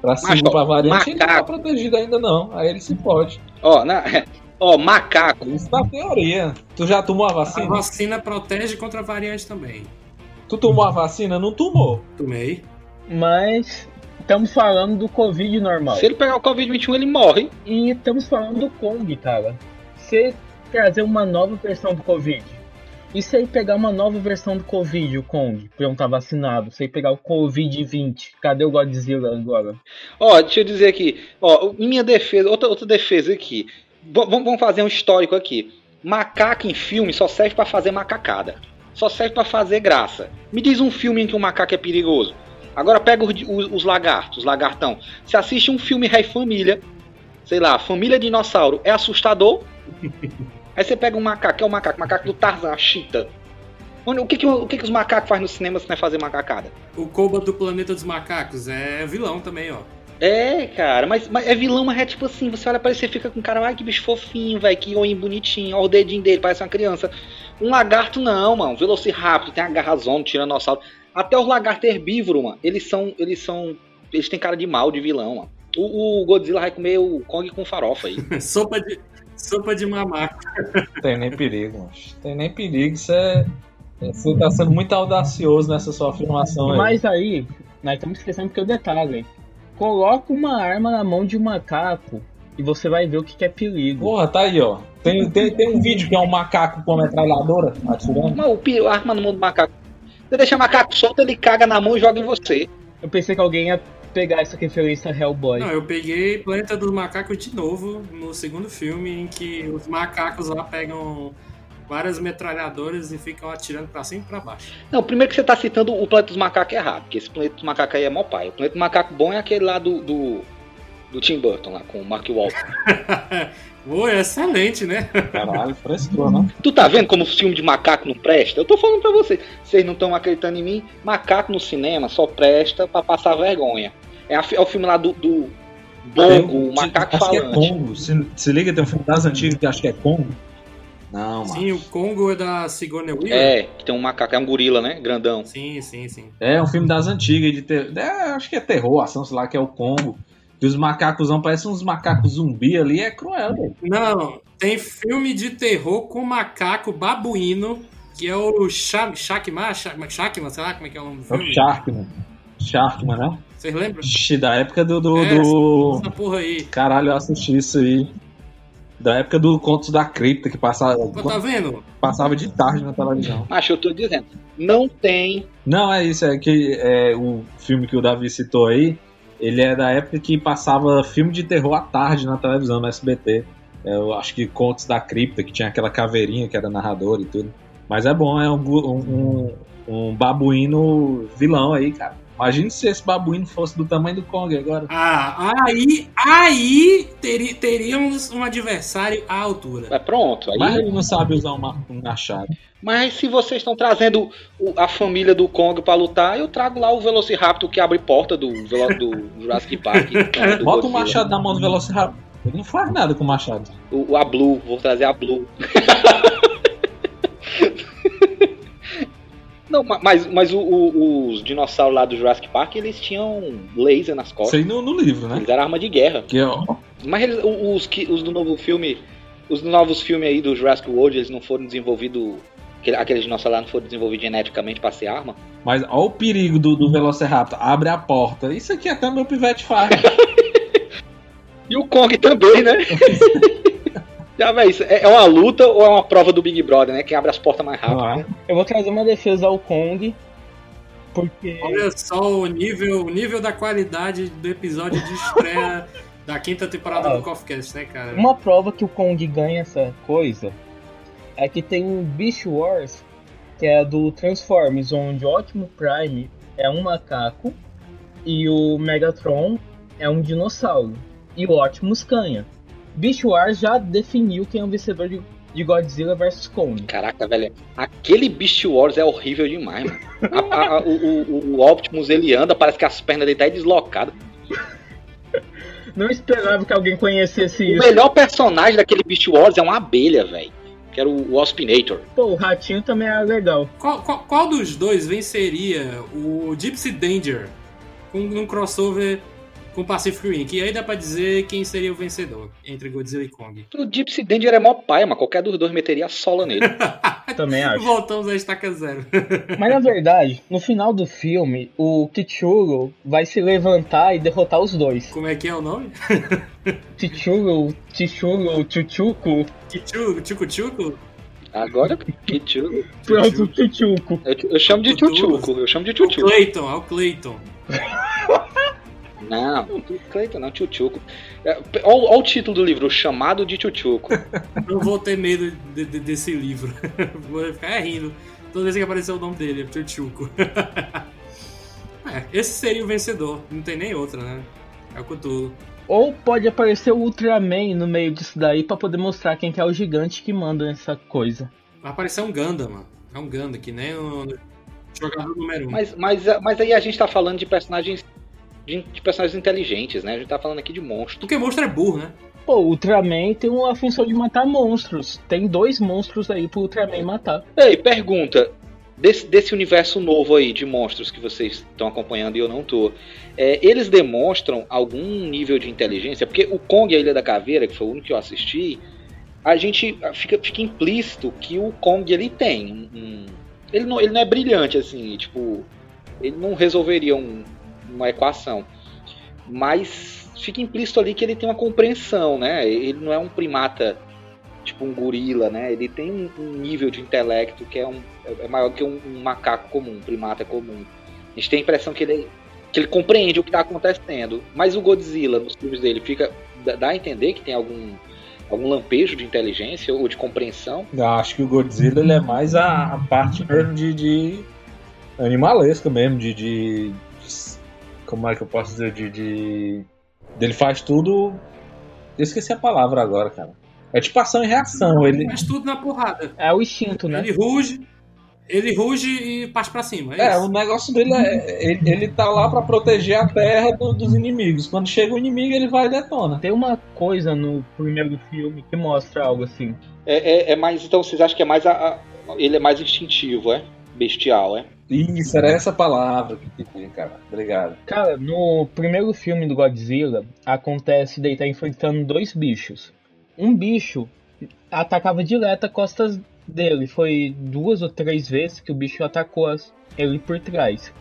Speaker 3: Pra segunda,
Speaker 2: ó,
Speaker 3: pra variante, ele não tá
Speaker 2: macaco.
Speaker 3: protegido ainda não. Aí ele se pode.
Speaker 2: Ó, na, ó, macaco.
Speaker 3: Isso na teoria. Tu já tomou a
Speaker 1: A
Speaker 3: vacina?
Speaker 1: vacina protege contra a variante também.
Speaker 3: Tu tomou a vacina? Não tomou.
Speaker 1: Tomei.
Speaker 4: Mas estamos falando do Covid normal.
Speaker 2: Se ele pegar o Covid-21, ele morre.
Speaker 4: E estamos falando do Kong, cara. Se trazer uma nova versão do Covid. E se aí pegar uma nova versão do Covid, o Kong, pra não estar vacinado? Se aí pegar o Covid-20, cadê o Godzilla agora?
Speaker 2: Ó, deixa eu dizer aqui. Ó, minha defesa, outra, outra defesa aqui. V- vamos fazer um histórico aqui. Macaco em filme só serve pra fazer macacada. Só serve pra fazer graça. Me diz um filme em que o macaco é perigoso. Agora pega os, os, os lagartos, os lagartão. Se assiste um filme Rei Família, sei lá, Família Dinossauro, é assustador. Aí você pega um macaco, que é o macaco, macaco do Tarzan, a chita. O que, que, o que, que os macacos fazem no cinema se não é fazer macacada?
Speaker 1: O Koba do Planeta dos Macacos é vilão também, ó.
Speaker 2: É, cara, mas, mas é vilão, mas é tipo assim, você olha pra ele e você fica com cara, ai que bicho fofinho, velho, que olhinho bonitinho, ó o dedinho dele, parece uma criança. Um lagarto não, mano, Velociraptor, tem a garrazona, tiranossauro. Até os lagartos herbívoros, mano, eles são, eles são, eles têm cara de mal, de vilão, mano. O, o Godzilla vai comer o Kong com farofa aí.
Speaker 1: sopa de sopa de mamaco.
Speaker 3: Tem nem perigo, macho. Tem nem perigo. Você, é- você tá sendo muito audacioso nessa sua afirmação aí.
Speaker 4: Mas aí, nós estamos esquecendo que o detalhe. Coloca uma arma na mão de um macaco e você vai ver o que, que é perigo.
Speaker 3: Porra, tá aí, ó. Tem, tem, tem um vídeo que é um macaco com uma metralhadora atirando.
Speaker 2: Mas o pi- a arma no mundo do macaco. Você deixa o macaco solto, ele caga na mão e joga em você.
Speaker 4: Eu pensei que alguém ia pegar essa referência a Hellboy.
Speaker 1: Não, eu peguei Planeta dos Macacos de novo no segundo filme, em que os macacos lá pegam várias metralhadoras e ficam atirando pra cima e pra baixo.
Speaker 2: Não, primeiro que você tá citando o Planeta dos Macacos errado, porque esse Planeta dos Macacos aí é mó pai. O Planeta dos Macacos bom é aquele lá do, do, do Tim Burton, lá, com o Mark Wahlberg.
Speaker 1: Pô, é excelente, né?
Speaker 3: Caralho, frescou, né?
Speaker 2: Tu tá vendo como o filme de macaco não presta? Eu tô falando pra vocês. Vocês não estão acreditando em mim? Macaco no cinema só presta pra passar vergonha. É, a é o filme lá do, do Bongo, o macaco
Speaker 3: acho que é
Speaker 2: falante.
Speaker 3: Congo. Se, se liga, tem um filme das antigas que acho que é Congo. Não, mano.
Speaker 1: Sim, o Congo é da Sigourney Weaver.
Speaker 2: É, que tem um macaco, é um gorila, né? Grandão.
Speaker 1: Sim, sim, sim.
Speaker 3: É um filme das antigas, de ter... é, acho que é terror, ação, sei lá, que é o Congo. E os macacos parecem uns macacos zumbi ali, é cruel, velho.
Speaker 1: Não, tem filme de terror com macaco babuíno, que é o Sha- Shakma, Shakma, Shakma, sei lá como é que é o nome do
Speaker 3: É o
Speaker 1: filme.
Speaker 3: Sharkman. Sharkman, né?
Speaker 1: Vocês lembram?
Speaker 3: Ixi, da época do. do,
Speaker 1: É,
Speaker 3: do-
Speaker 1: Essa porra aí.
Speaker 3: Caralho, eu assisti isso aí. Da época do Contos da Cripta, que passava,
Speaker 1: tá vendo?
Speaker 3: passava de tarde na televisão.
Speaker 2: Mas eu tô dizendo, não tem.
Speaker 3: Não, é isso, é que é, o filme que o Davi citou aí, ele é da época que passava filme de terror à tarde na televisão, no SBT. É, eu acho que Contos da Cripta, que tinha aquela caveirinha que era narrador e tudo. Mas é bom, é um, um, um babuíno vilão aí, cara. Imagine se esse babuíno fosse do tamanho do Kong agora.
Speaker 1: Ah, aí, aí teríamos um adversário à altura.
Speaker 2: É pronto. Aí,
Speaker 3: Mas ele não sabe usar um, ma- um machado.
Speaker 2: Mas se vocês estão trazendo o- a família do Kong pra lutar, eu trago lá o Velociraptor que abre porta do, do Jurassic Park. né, do
Speaker 3: Bota o machado na mão do Velociraptor. Ele não faz nada com o machado.
Speaker 2: O, a Blue, vou trazer a Blue. Não, ma- mas, mas o- o- os dinossauros lá do Jurassic Park, eles tinham laser nas
Speaker 3: Isso
Speaker 2: costas.
Speaker 3: aí no, no livro, né?
Speaker 2: Eles eram arma de guerra.
Speaker 3: Que, ó,
Speaker 2: Mas eles- os, que, os do novo filme os novos filmes aí do Jurassic World, eles não foram desenvolvidos. aquele- Aqueles dinossauros lá não foram desenvolvidos geneticamente pra ser arma.
Speaker 3: Mas olha o perigo do, do Velociraptor. Abre a porta. Isso aqui até meu pivete faz.
Speaker 2: E o Kong também, né? Já, véi, é é uma luta ou é uma prova do Big Brother, né? Quem abre as portas mais rápido.
Speaker 3: É?
Speaker 2: né?
Speaker 4: Eu vou trazer uma defesa ao Kong, porque
Speaker 1: Olha só o nível, o nível da qualidade do episódio de estreia da quinta temporada
Speaker 4: Ah.
Speaker 1: do Coffeecast, né, cara?
Speaker 4: uma prova que o Kong ganha essa coisa é que tem um Beast Wars, que é do Transformers, onde o Optimus Prime é um macaco e o Megatron é um dinossauro. E o Optimus ganha. Beast Wars já definiu quem é o vencedor de, de Godzilla vs Kong.
Speaker 2: Caraca, velho. Aquele Beast Wars é horrível demais, mano. A- a- a- o, o- o Optimus ele anda, parece que as pernas dele tá deslocadas.
Speaker 4: Não esperava que alguém conhecesse
Speaker 2: O
Speaker 4: isso.
Speaker 2: melhor personagem daquele Beast Wars é uma abelha, velho. Que era o Waspinator.
Speaker 4: Pô, o ratinho também é legal.
Speaker 1: Qual, qual, qual dos dois venceria o Gypsy Danger com um crossover com Pacific Rim? Que aí dá pra dizer quem seria o vencedor entre Godzilla e Kong.
Speaker 2: O Gypsy Danger é mó pai, mas qualquer dos dois meteria a sola nele.
Speaker 4: Também acho.
Speaker 1: Voltamos à estaca zero.
Speaker 4: Mas na verdade, no final do filme, o Kichuro vai se levantar e derrotar os dois.
Speaker 1: Como é que é o nome?
Speaker 4: Tichuro, Tichuro, Chuchuco.
Speaker 1: Kichu, Chuco Chuco?
Speaker 2: Agora, tio.
Speaker 4: Pronto, Chuchuco.
Speaker 2: Eu, eu chamo de tchutchuco, eu chamo de tchutchuco.
Speaker 1: Clayton, é o Clayton.
Speaker 2: Não, Cleiton não, tchutchuco. É, Olha o título do livro, o chamado de tchutchuco.
Speaker 1: Não vou ter medo de- de- desse livro. Vou ficar rindo toda vez que aparecer o nome dele, é Chuchuco. É, esse seria o vencedor, não tem nem outra, né? É o Cthulhu.
Speaker 4: Ou pode aparecer o Ultraman no meio disso daí pra poder mostrar quem que é o gigante que manda essa coisa.
Speaker 1: Vai aparecer um Ganda, mano. É um Ganda, que nem o jogador número um.
Speaker 2: Mas, mas, mas aí a gente tá falando de personagens. De, de personagens inteligentes, né? A gente tá falando aqui de monstros.
Speaker 1: Porque monstro é burro, né?
Speaker 4: Pô, o Ultraman tem a função de matar monstros. Tem dois monstros aí pro Ultraman matar.
Speaker 2: Ei, pergunta. Desse, desse universo novo aí de monstros que vocês estão acompanhando e eu não tô, é, eles demonstram algum nível de inteligência? Porque o Kong e a Ilha da Caveira, que foi o único que eu assisti, a gente fica, fica implícito que o Kong ele tem um- ele não, ele não é brilhante assim, tipo, ele não resolveria um- uma equação, mas fica implícito ali que ele tem uma compreensão, né? Ele não é um primata tipo um gorila, né? Ele tem um, um nível de intelecto que é, um, é maior que um, um macaco comum, um primata comum. A gente tem a impressão que ele, que ele compreende o que está acontecendo. Mas o Godzilla, nos filmes dele, fica dá a entender que tem algum, algum lampejo de inteligência ou de compreensão.
Speaker 3: Eu acho que o Godzilla ele é mais a, a parte mesmo de, de animalesca mesmo, de, de, de- Como é que eu posso dizer? De. de ele faz tudo. Eu esqueci a palavra agora, cara. É tipo ação e reação. Ele,
Speaker 1: Faz tudo na porrada.
Speaker 4: É o instinto, né?
Speaker 1: Ele ruge, ele ruge e parte pra cima. É,
Speaker 3: É,
Speaker 1: isso.
Speaker 3: o negócio dele é. Ele, ele tá lá pra proteger a terra do- dos inimigos. Quando chega o inimigo, ele vai e detona.
Speaker 4: Tem uma coisa no primeiro filme que mostra algo assim.
Speaker 2: É, é, é mais. Então vocês acham que é mais. A, a- ele é mais instintivo, é? Bestial, é?
Speaker 3: Isso, era essa palavra que pedi, cara. Obrigado.
Speaker 4: Cara, no primeiro filme do Godzilla, acontece de ele estar enfrentando dois bichos. Um bicho atacava direto a costas dele. Foi duas ou três vezes que o bicho atacou as- ele por trás.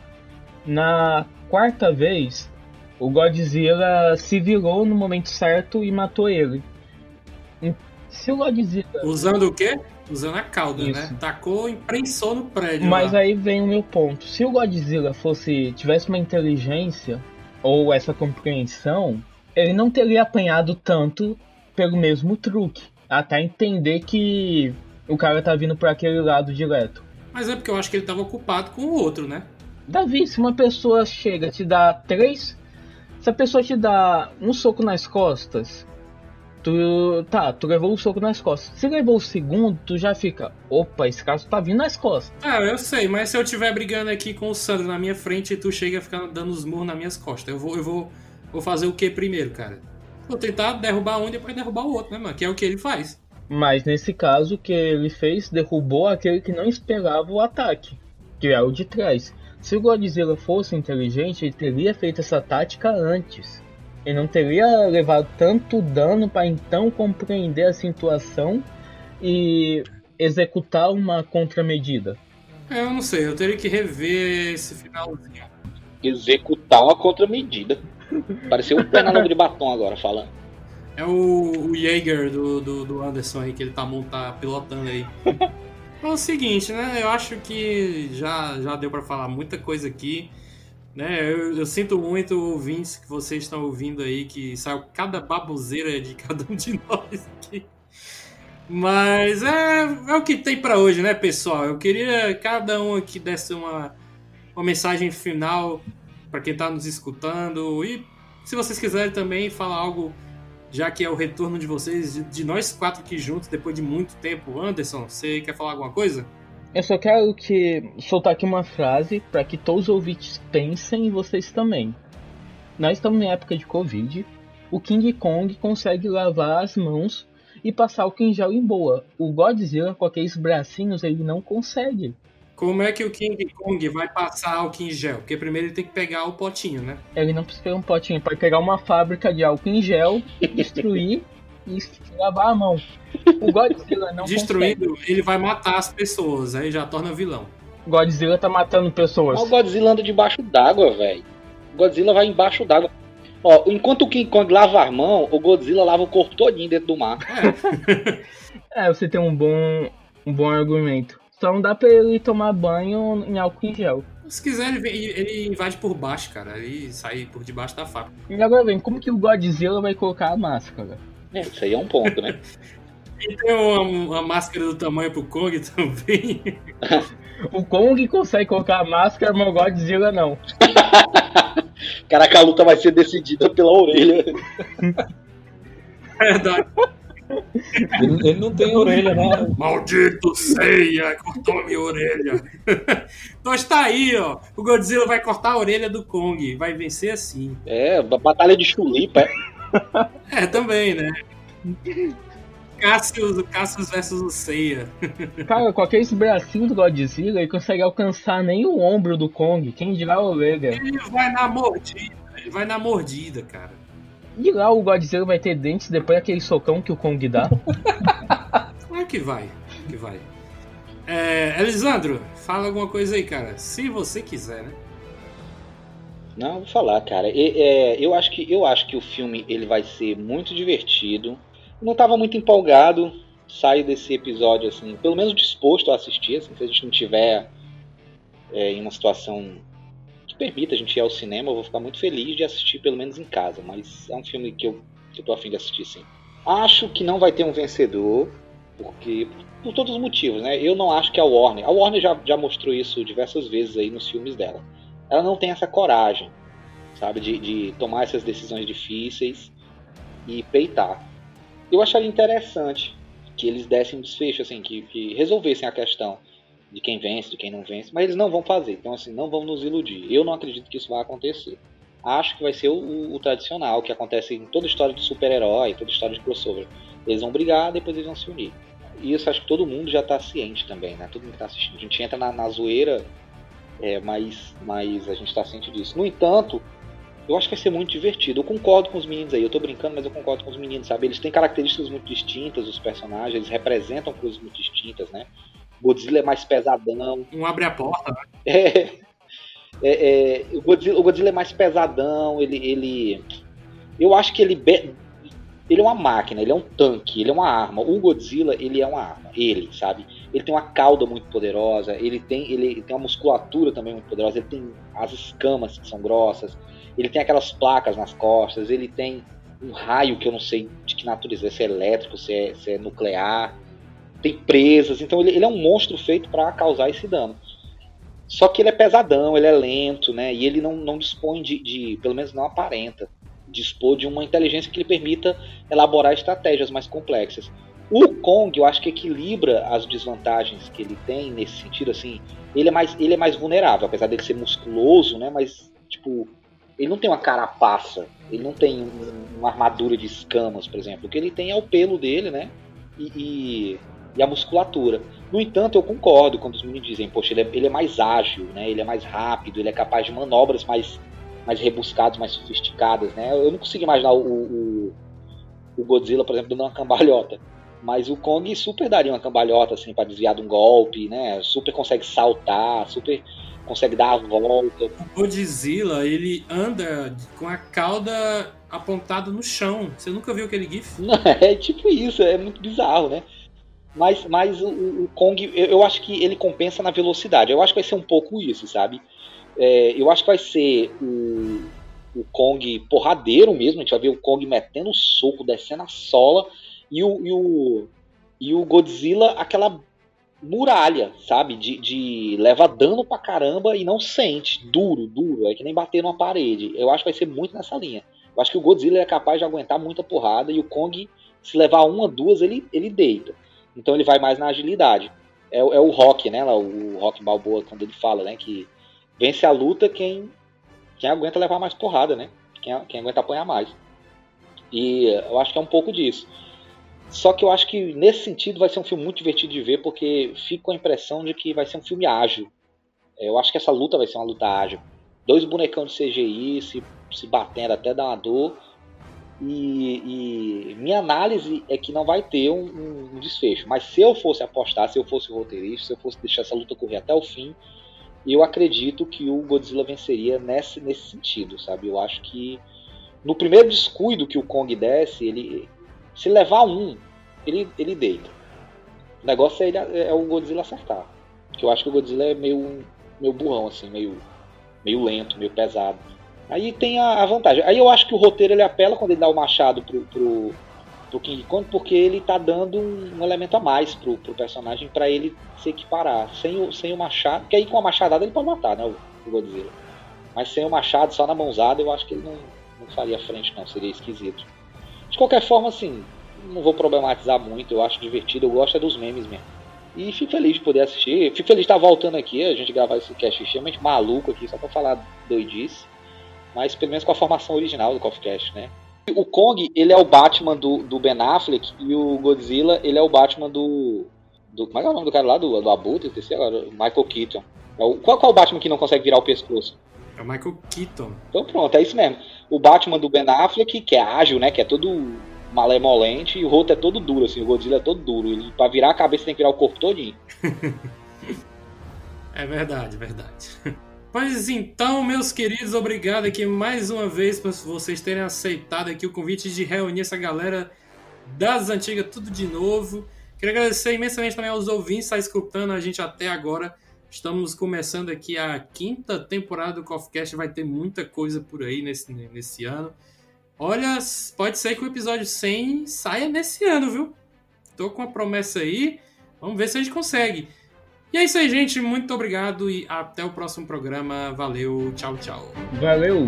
Speaker 4: Na quarta vez, o Godzilla se virou no momento certo e matou ele. Se o Godzilla
Speaker 1: Usando o quê? Usando a cauda,
Speaker 4: Isso.
Speaker 1: né? Tacou e prensou no prédio.
Speaker 4: Mas
Speaker 1: lá.
Speaker 4: aí vem o meu ponto. Se o Godzilla fosse tivesse uma inteligência ou essa compreensão, ele não teria apanhado tanto pelo mesmo truque, até entender que o cara tá vindo por aquele lado direto.
Speaker 1: Mas é porque eu acho que ele tava ocupado com o outro, né?
Speaker 4: Davi, se uma pessoa chega te dá três, se a pessoa te dá um soco nas costas, tu tá, tu levou um soco nas costas. Se levou o segundo, tu já fica, opa, esse cara tá vindo nas costas.
Speaker 1: Ah, eu sei, mas se eu estiver brigando aqui com o Sandro na minha frente e tu chega a ficar dando os murros nas minhas costas, eu vou, eu vou, vou fazer o que primeiro, cara? Vou tentar derrubar um e depois derrubar o outro, né, mano? Que é o que ele faz.
Speaker 4: Mas nesse caso, o que ele fez derrubou aquele que não esperava o ataque, que é o de trás. Se o Godzilla fosse inteligente, ele teria feito essa tática antes. Ele não teria levado tanto dano para então compreender a situação e executar uma contramedida.
Speaker 1: É, eu não sei, eu teria que rever esse finalzinho.
Speaker 2: Executar uma contramedida. Pareceu um Pernalonga de batom agora falando.
Speaker 1: É o, o Jaeger do, do, do Anderson aí, que ele tá, monta, pilotando aí. É o seguinte, né? Eu acho que já, já deu para falar muita coisa aqui. Né? Eu, eu, sinto muito, ouvintes, que vocês estão ouvindo aí, que saiu cada baboseira de cada um de nós aqui. Mas é, é o que tem para hoje, né, pessoal? Eu queria cada um aqui desse uma, uma mensagem final para quem tá nos escutando. E se vocês quiserem também falar algo já que é o retorno de vocês, de, de, nós quatro aqui juntos, depois de muito tempo. Anderson, você quer falar alguma coisa?
Speaker 4: Eu só quero que soltar aqui uma frase para que todos os ouvintes pensem e vocês também. Nós estamos em época de Covid. O King Kong consegue lavar as mãos e passar o quinjal em boa. O Godzilla com aqueles bracinhos ele não consegue.
Speaker 1: Como é que o King Kong vai passar álcool em gel? Porque primeiro ele tem que pegar o potinho, né?
Speaker 4: Ele não precisa pegar um potinho, pode pegar uma fábrica de álcool em gel, destruir e lavar a mão. O Godzilla não
Speaker 1: Destruindo, consegue. ele vai matar as pessoas, aí já torna vilão.
Speaker 4: Godzilla tá matando pessoas.
Speaker 2: O Godzilla anda debaixo d'água, velho. O Godzilla vai embaixo d'água. Ó, enquanto o King Kong lava a mão, o Godzilla lava o corpo todinho dentro do mar.
Speaker 4: É, é você tem um bom, um bom argumento. Só não dá pra ele tomar banho em álcool em gel.
Speaker 1: Se quiser, ele, ele invade por baixo, cara. Ele sai por debaixo da fábrica.
Speaker 4: E agora vem, como que o Godzilla vai colocar a máscara?
Speaker 2: É, isso aí é um ponto, né?
Speaker 1: e tem uma, uma, máscara do tamanho pro Kong também.
Speaker 4: o Kong consegue colocar a máscara, mas o Godzilla não.
Speaker 2: Caraca, a luta vai ser decidida pela orelha.
Speaker 1: Verdade.
Speaker 3: Ele, ele, não tem orelha, né?
Speaker 1: Maldito Seiya, cortou a minha orelha. então está aí, ó. O Godzilla vai cortar a orelha do Kong. Vai vencer assim.
Speaker 2: É, batalha de chulipa, é?
Speaker 1: também, né? Cassius, Cassius versus o Seiya.
Speaker 4: Cara, com aqueles bracinhos do Godzilla, ele consegue alcançar nem o ombro do Kong. Quem dirá a orelha?
Speaker 1: Ele vai na mordida. Ele vai na mordida, cara.
Speaker 4: E lá o Godzilla vai ter dentes depois daquele socão que o Kong dá?
Speaker 1: claro que vai, que vai. É, Elisandro, fala alguma coisa aí, cara. Se você quiser, né?
Speaker 2: Não, vou falar, cara. E, é, eu, acho que, eu acho que o filme ele vai ser muito divertido. Não estava muito empolgado sair desse episódio, assim, pelo menos disposto a assistir, assim, se a gente não tiver é, em uma situação permita a gente ir ao cinema, eu vou ficar muito feliz de assistir pelo menos em casa, mas é um filme que eu, que eu tô afim de assistir sim. Acho que não vai ter um vencedor, porque por todos os motivos, né? Eu não acho que a Warner, a Warner já, já mostrou isso diversas vezes aí nos filmes dela. Ela não tem essa coragem, sabe, de, de tomar essas decisões difíceis e peitar. Eu acharia interessante que eles dessem um desfecho, assim, que, que resolvessem a questão de quem vence, de quem não vence, mas eles não vão fazer. Então, assim, não vão nos iludir. Eu não acredito que isso vai acontecer. Acho que vai ser o, o, o tradicional, que acontece em toda história de super-herói, toda história de crossover. Eles vão brigar, depois eles vão se unir. E isso acho que todo mundo já está ciente também, né? Todo mundo que tá assistindo. A gente entra na, na zoeira, é, mas, mas a gente está ciente disso. No entanto, eu acho que vai ser muito divertido. Eu concordo com os meninos aí, eu tô brincando, mas eu concordo com os meninos, sabe? Eles têm características muito distintas, os personagens, eles representam coisas muito distintas, né? Godzilla é mais pesadão.
Speaker 1: Não abre a porta, né?
Speaker 2: É. é, é o, Godzilla, o, Godzilla, é mais pesadão, ele. ele eu acho que ele. Be, ele é uma máquina, ele é um tanque, ele é uma arma. O Godzilla, ele é uma arma. Ele, sabe? Ele tem uma cauda muito poderosa, ele tem, ele tem uma musculatura também muito poderosa, ele tem as escamas que são grossas, ele tem aquelas placas nas costas, ele tem um raio que eu não sei de que natureza se é elétrico, se é, se é nuclear tem presas, então ele, ele é um monstro feito para causar esse dano. Só que ele é pesadão, ele é lento, né? E ele não, não dispõe de, de, pelo menos não aparenta, dispor de uma inteligência que lhe permita elaborar estratégias mais complexas. O Kong, eu acho que equilibra as desvantagens que ele tem nesse sentido, assim. Ele é mais, ele é mais vulnerável, apesar dele ser musculoso, né? Mas, tipo, ele não tem uma carapaça, ele não tem um, uma armadura de escamas, por exemplo. O que ele tem é o pelo dele, né? E, e e a musculatura. No entanto, eu concordo quando os meninos dizem, poxa, ele é, ele é mais ágil, né? ele é mais rápido, ele é capaz de manobras mais mais rebuscadas, mais sofisticadas, né? Eu não consigo imaginar o, o, o Godzilla, por exemplo, dando uma cambalhota. Mas o Kong super daria uma cambalhota, assim, para desviar de um golpe, né? Super consegue saltar, super consegue dar a volta.
Speaker 1: O Godzilla, ele anda com a cauda apontada no chão. Você nunca viu aquele gif?
Speaker 2: Não, é tipo isso, é muito bizarro, né? Mas, mas o, o Kong, eu, eu, acho que ele compensa na velocidade. Eu acho que vai ser um pouco isso, sabe? É, eu acho que vai ser o, o Kong porradeiro mesmo. A gente vai ver o Kong metendo o soco, descendo a sola. E o, e o, e o Godzilla, aquela muralha, sabe? De, de leva dano pra caramba e não sente. Duro, duro. É que nem bater numa parede. Eu acho que vai ser muito nessa linha. Eu acho que o Godzilla é capaz de aguentar muita porrada e o Kong, se levar uma, duas, ele, ele deita. Então ele vai mais na agilidade. É, é o Rock, né? O Rock Balboa, quando ele fala, né? Que vence a luta quem, quem aguenta levar mais porrada, né? Quem, quem aguenta apanhar mais. E eu acho que é um pouco disso. Só que eu acho que nesse sentido vai ser um filme muito divertido de ver, porque fico com a impressão de que vai ser um filme ágil. Eu acho que essa luta vai ser uma luta ágil. Dois bonecão de CGI se, se batendo até dar uma dor. E, e, minha análise é que não vai ter um, um, um, desfecho. Mas se eu fosse apostar, se eu fosse roteirista, se eu fosse deixar essa luta correr até o fim, eu acredito que o Godzilla venceria nesse, nesse sentido, sabe? Eu acho que no primeiro descuido que o Kong desce, ele, se levar um, ele, ele deita. O negócio é, ele, é o Godzilla acertar. Que eu acho que o Godzilla é meio, meio burrão, assim, meio, meio lento, meio pesado. Aí tem a, a vantagem. Aí eu acho que o roteiro ele apela quando ele dá o machado pro, pro, pro King Kong, porque ele tá dando um, um elemento a mais pro, pro personagem para ele se equiparar. Sem o, sem o machado, porque aí com a machadada ele pode matar, né, o, o Godzilla. Mas sem o machado, só na mãozada, eu acho que ele não, não faria frente, não. Seria esquisito. De qualquer forma, assim, não vou problematizar muito, eu acho divertido, eu gosto é dos memes mesmo. E fico feliz de poder assistir. Fico feliz de estar voltando aqui, a gente gravar esse cast extremamente maluco aqui, só pra falar doidice. Mas pelo menos com a formação original do Coffee Cast, né? O Kong, ele é o Batman do, do Ben Affleck e o Godzilla, ele é o Batman do. do como é, é o nome do cara lá? Do, do Abutre, agora? Michael Keaton. É o, qual, qual é o Batman que não consegue virar o pescoço?
Speaker 1: É o Michael Keaton.
Speaker 2: Então pronto, é isso mesmo. O Batman do Ben Affleck, que é ágil, né? Que é todo malemolente, e o rosto é todo duro, assim, o Godzilla é todo duro. Ele, pra virar a cabeça tem que virar o corpo todinho.
Speaker 1: é verdade, é verdade. Pois então, meus queridos, obrigado aqui mais uma vez por vocês terem aceitado aqui o convite de reunir essa galera das antigas tudo de novo. Queria agradecer imensamente também aos ouvintes que estão escutando a gente até agora. Estamos começando aqui a quinta temporada do CoffeeCast, vai ter muita coisa por aí nesse, nesse ano. Olha, pode ser que o episódio 100 saia nesse ano, viu? Tô com uma promessa aí, vamos ver se a gente consegue. E é isso aí, gente. Muito obrigado e até o próximo programa. Valeu, tchau, tchau.
Speaker 4: Valeu!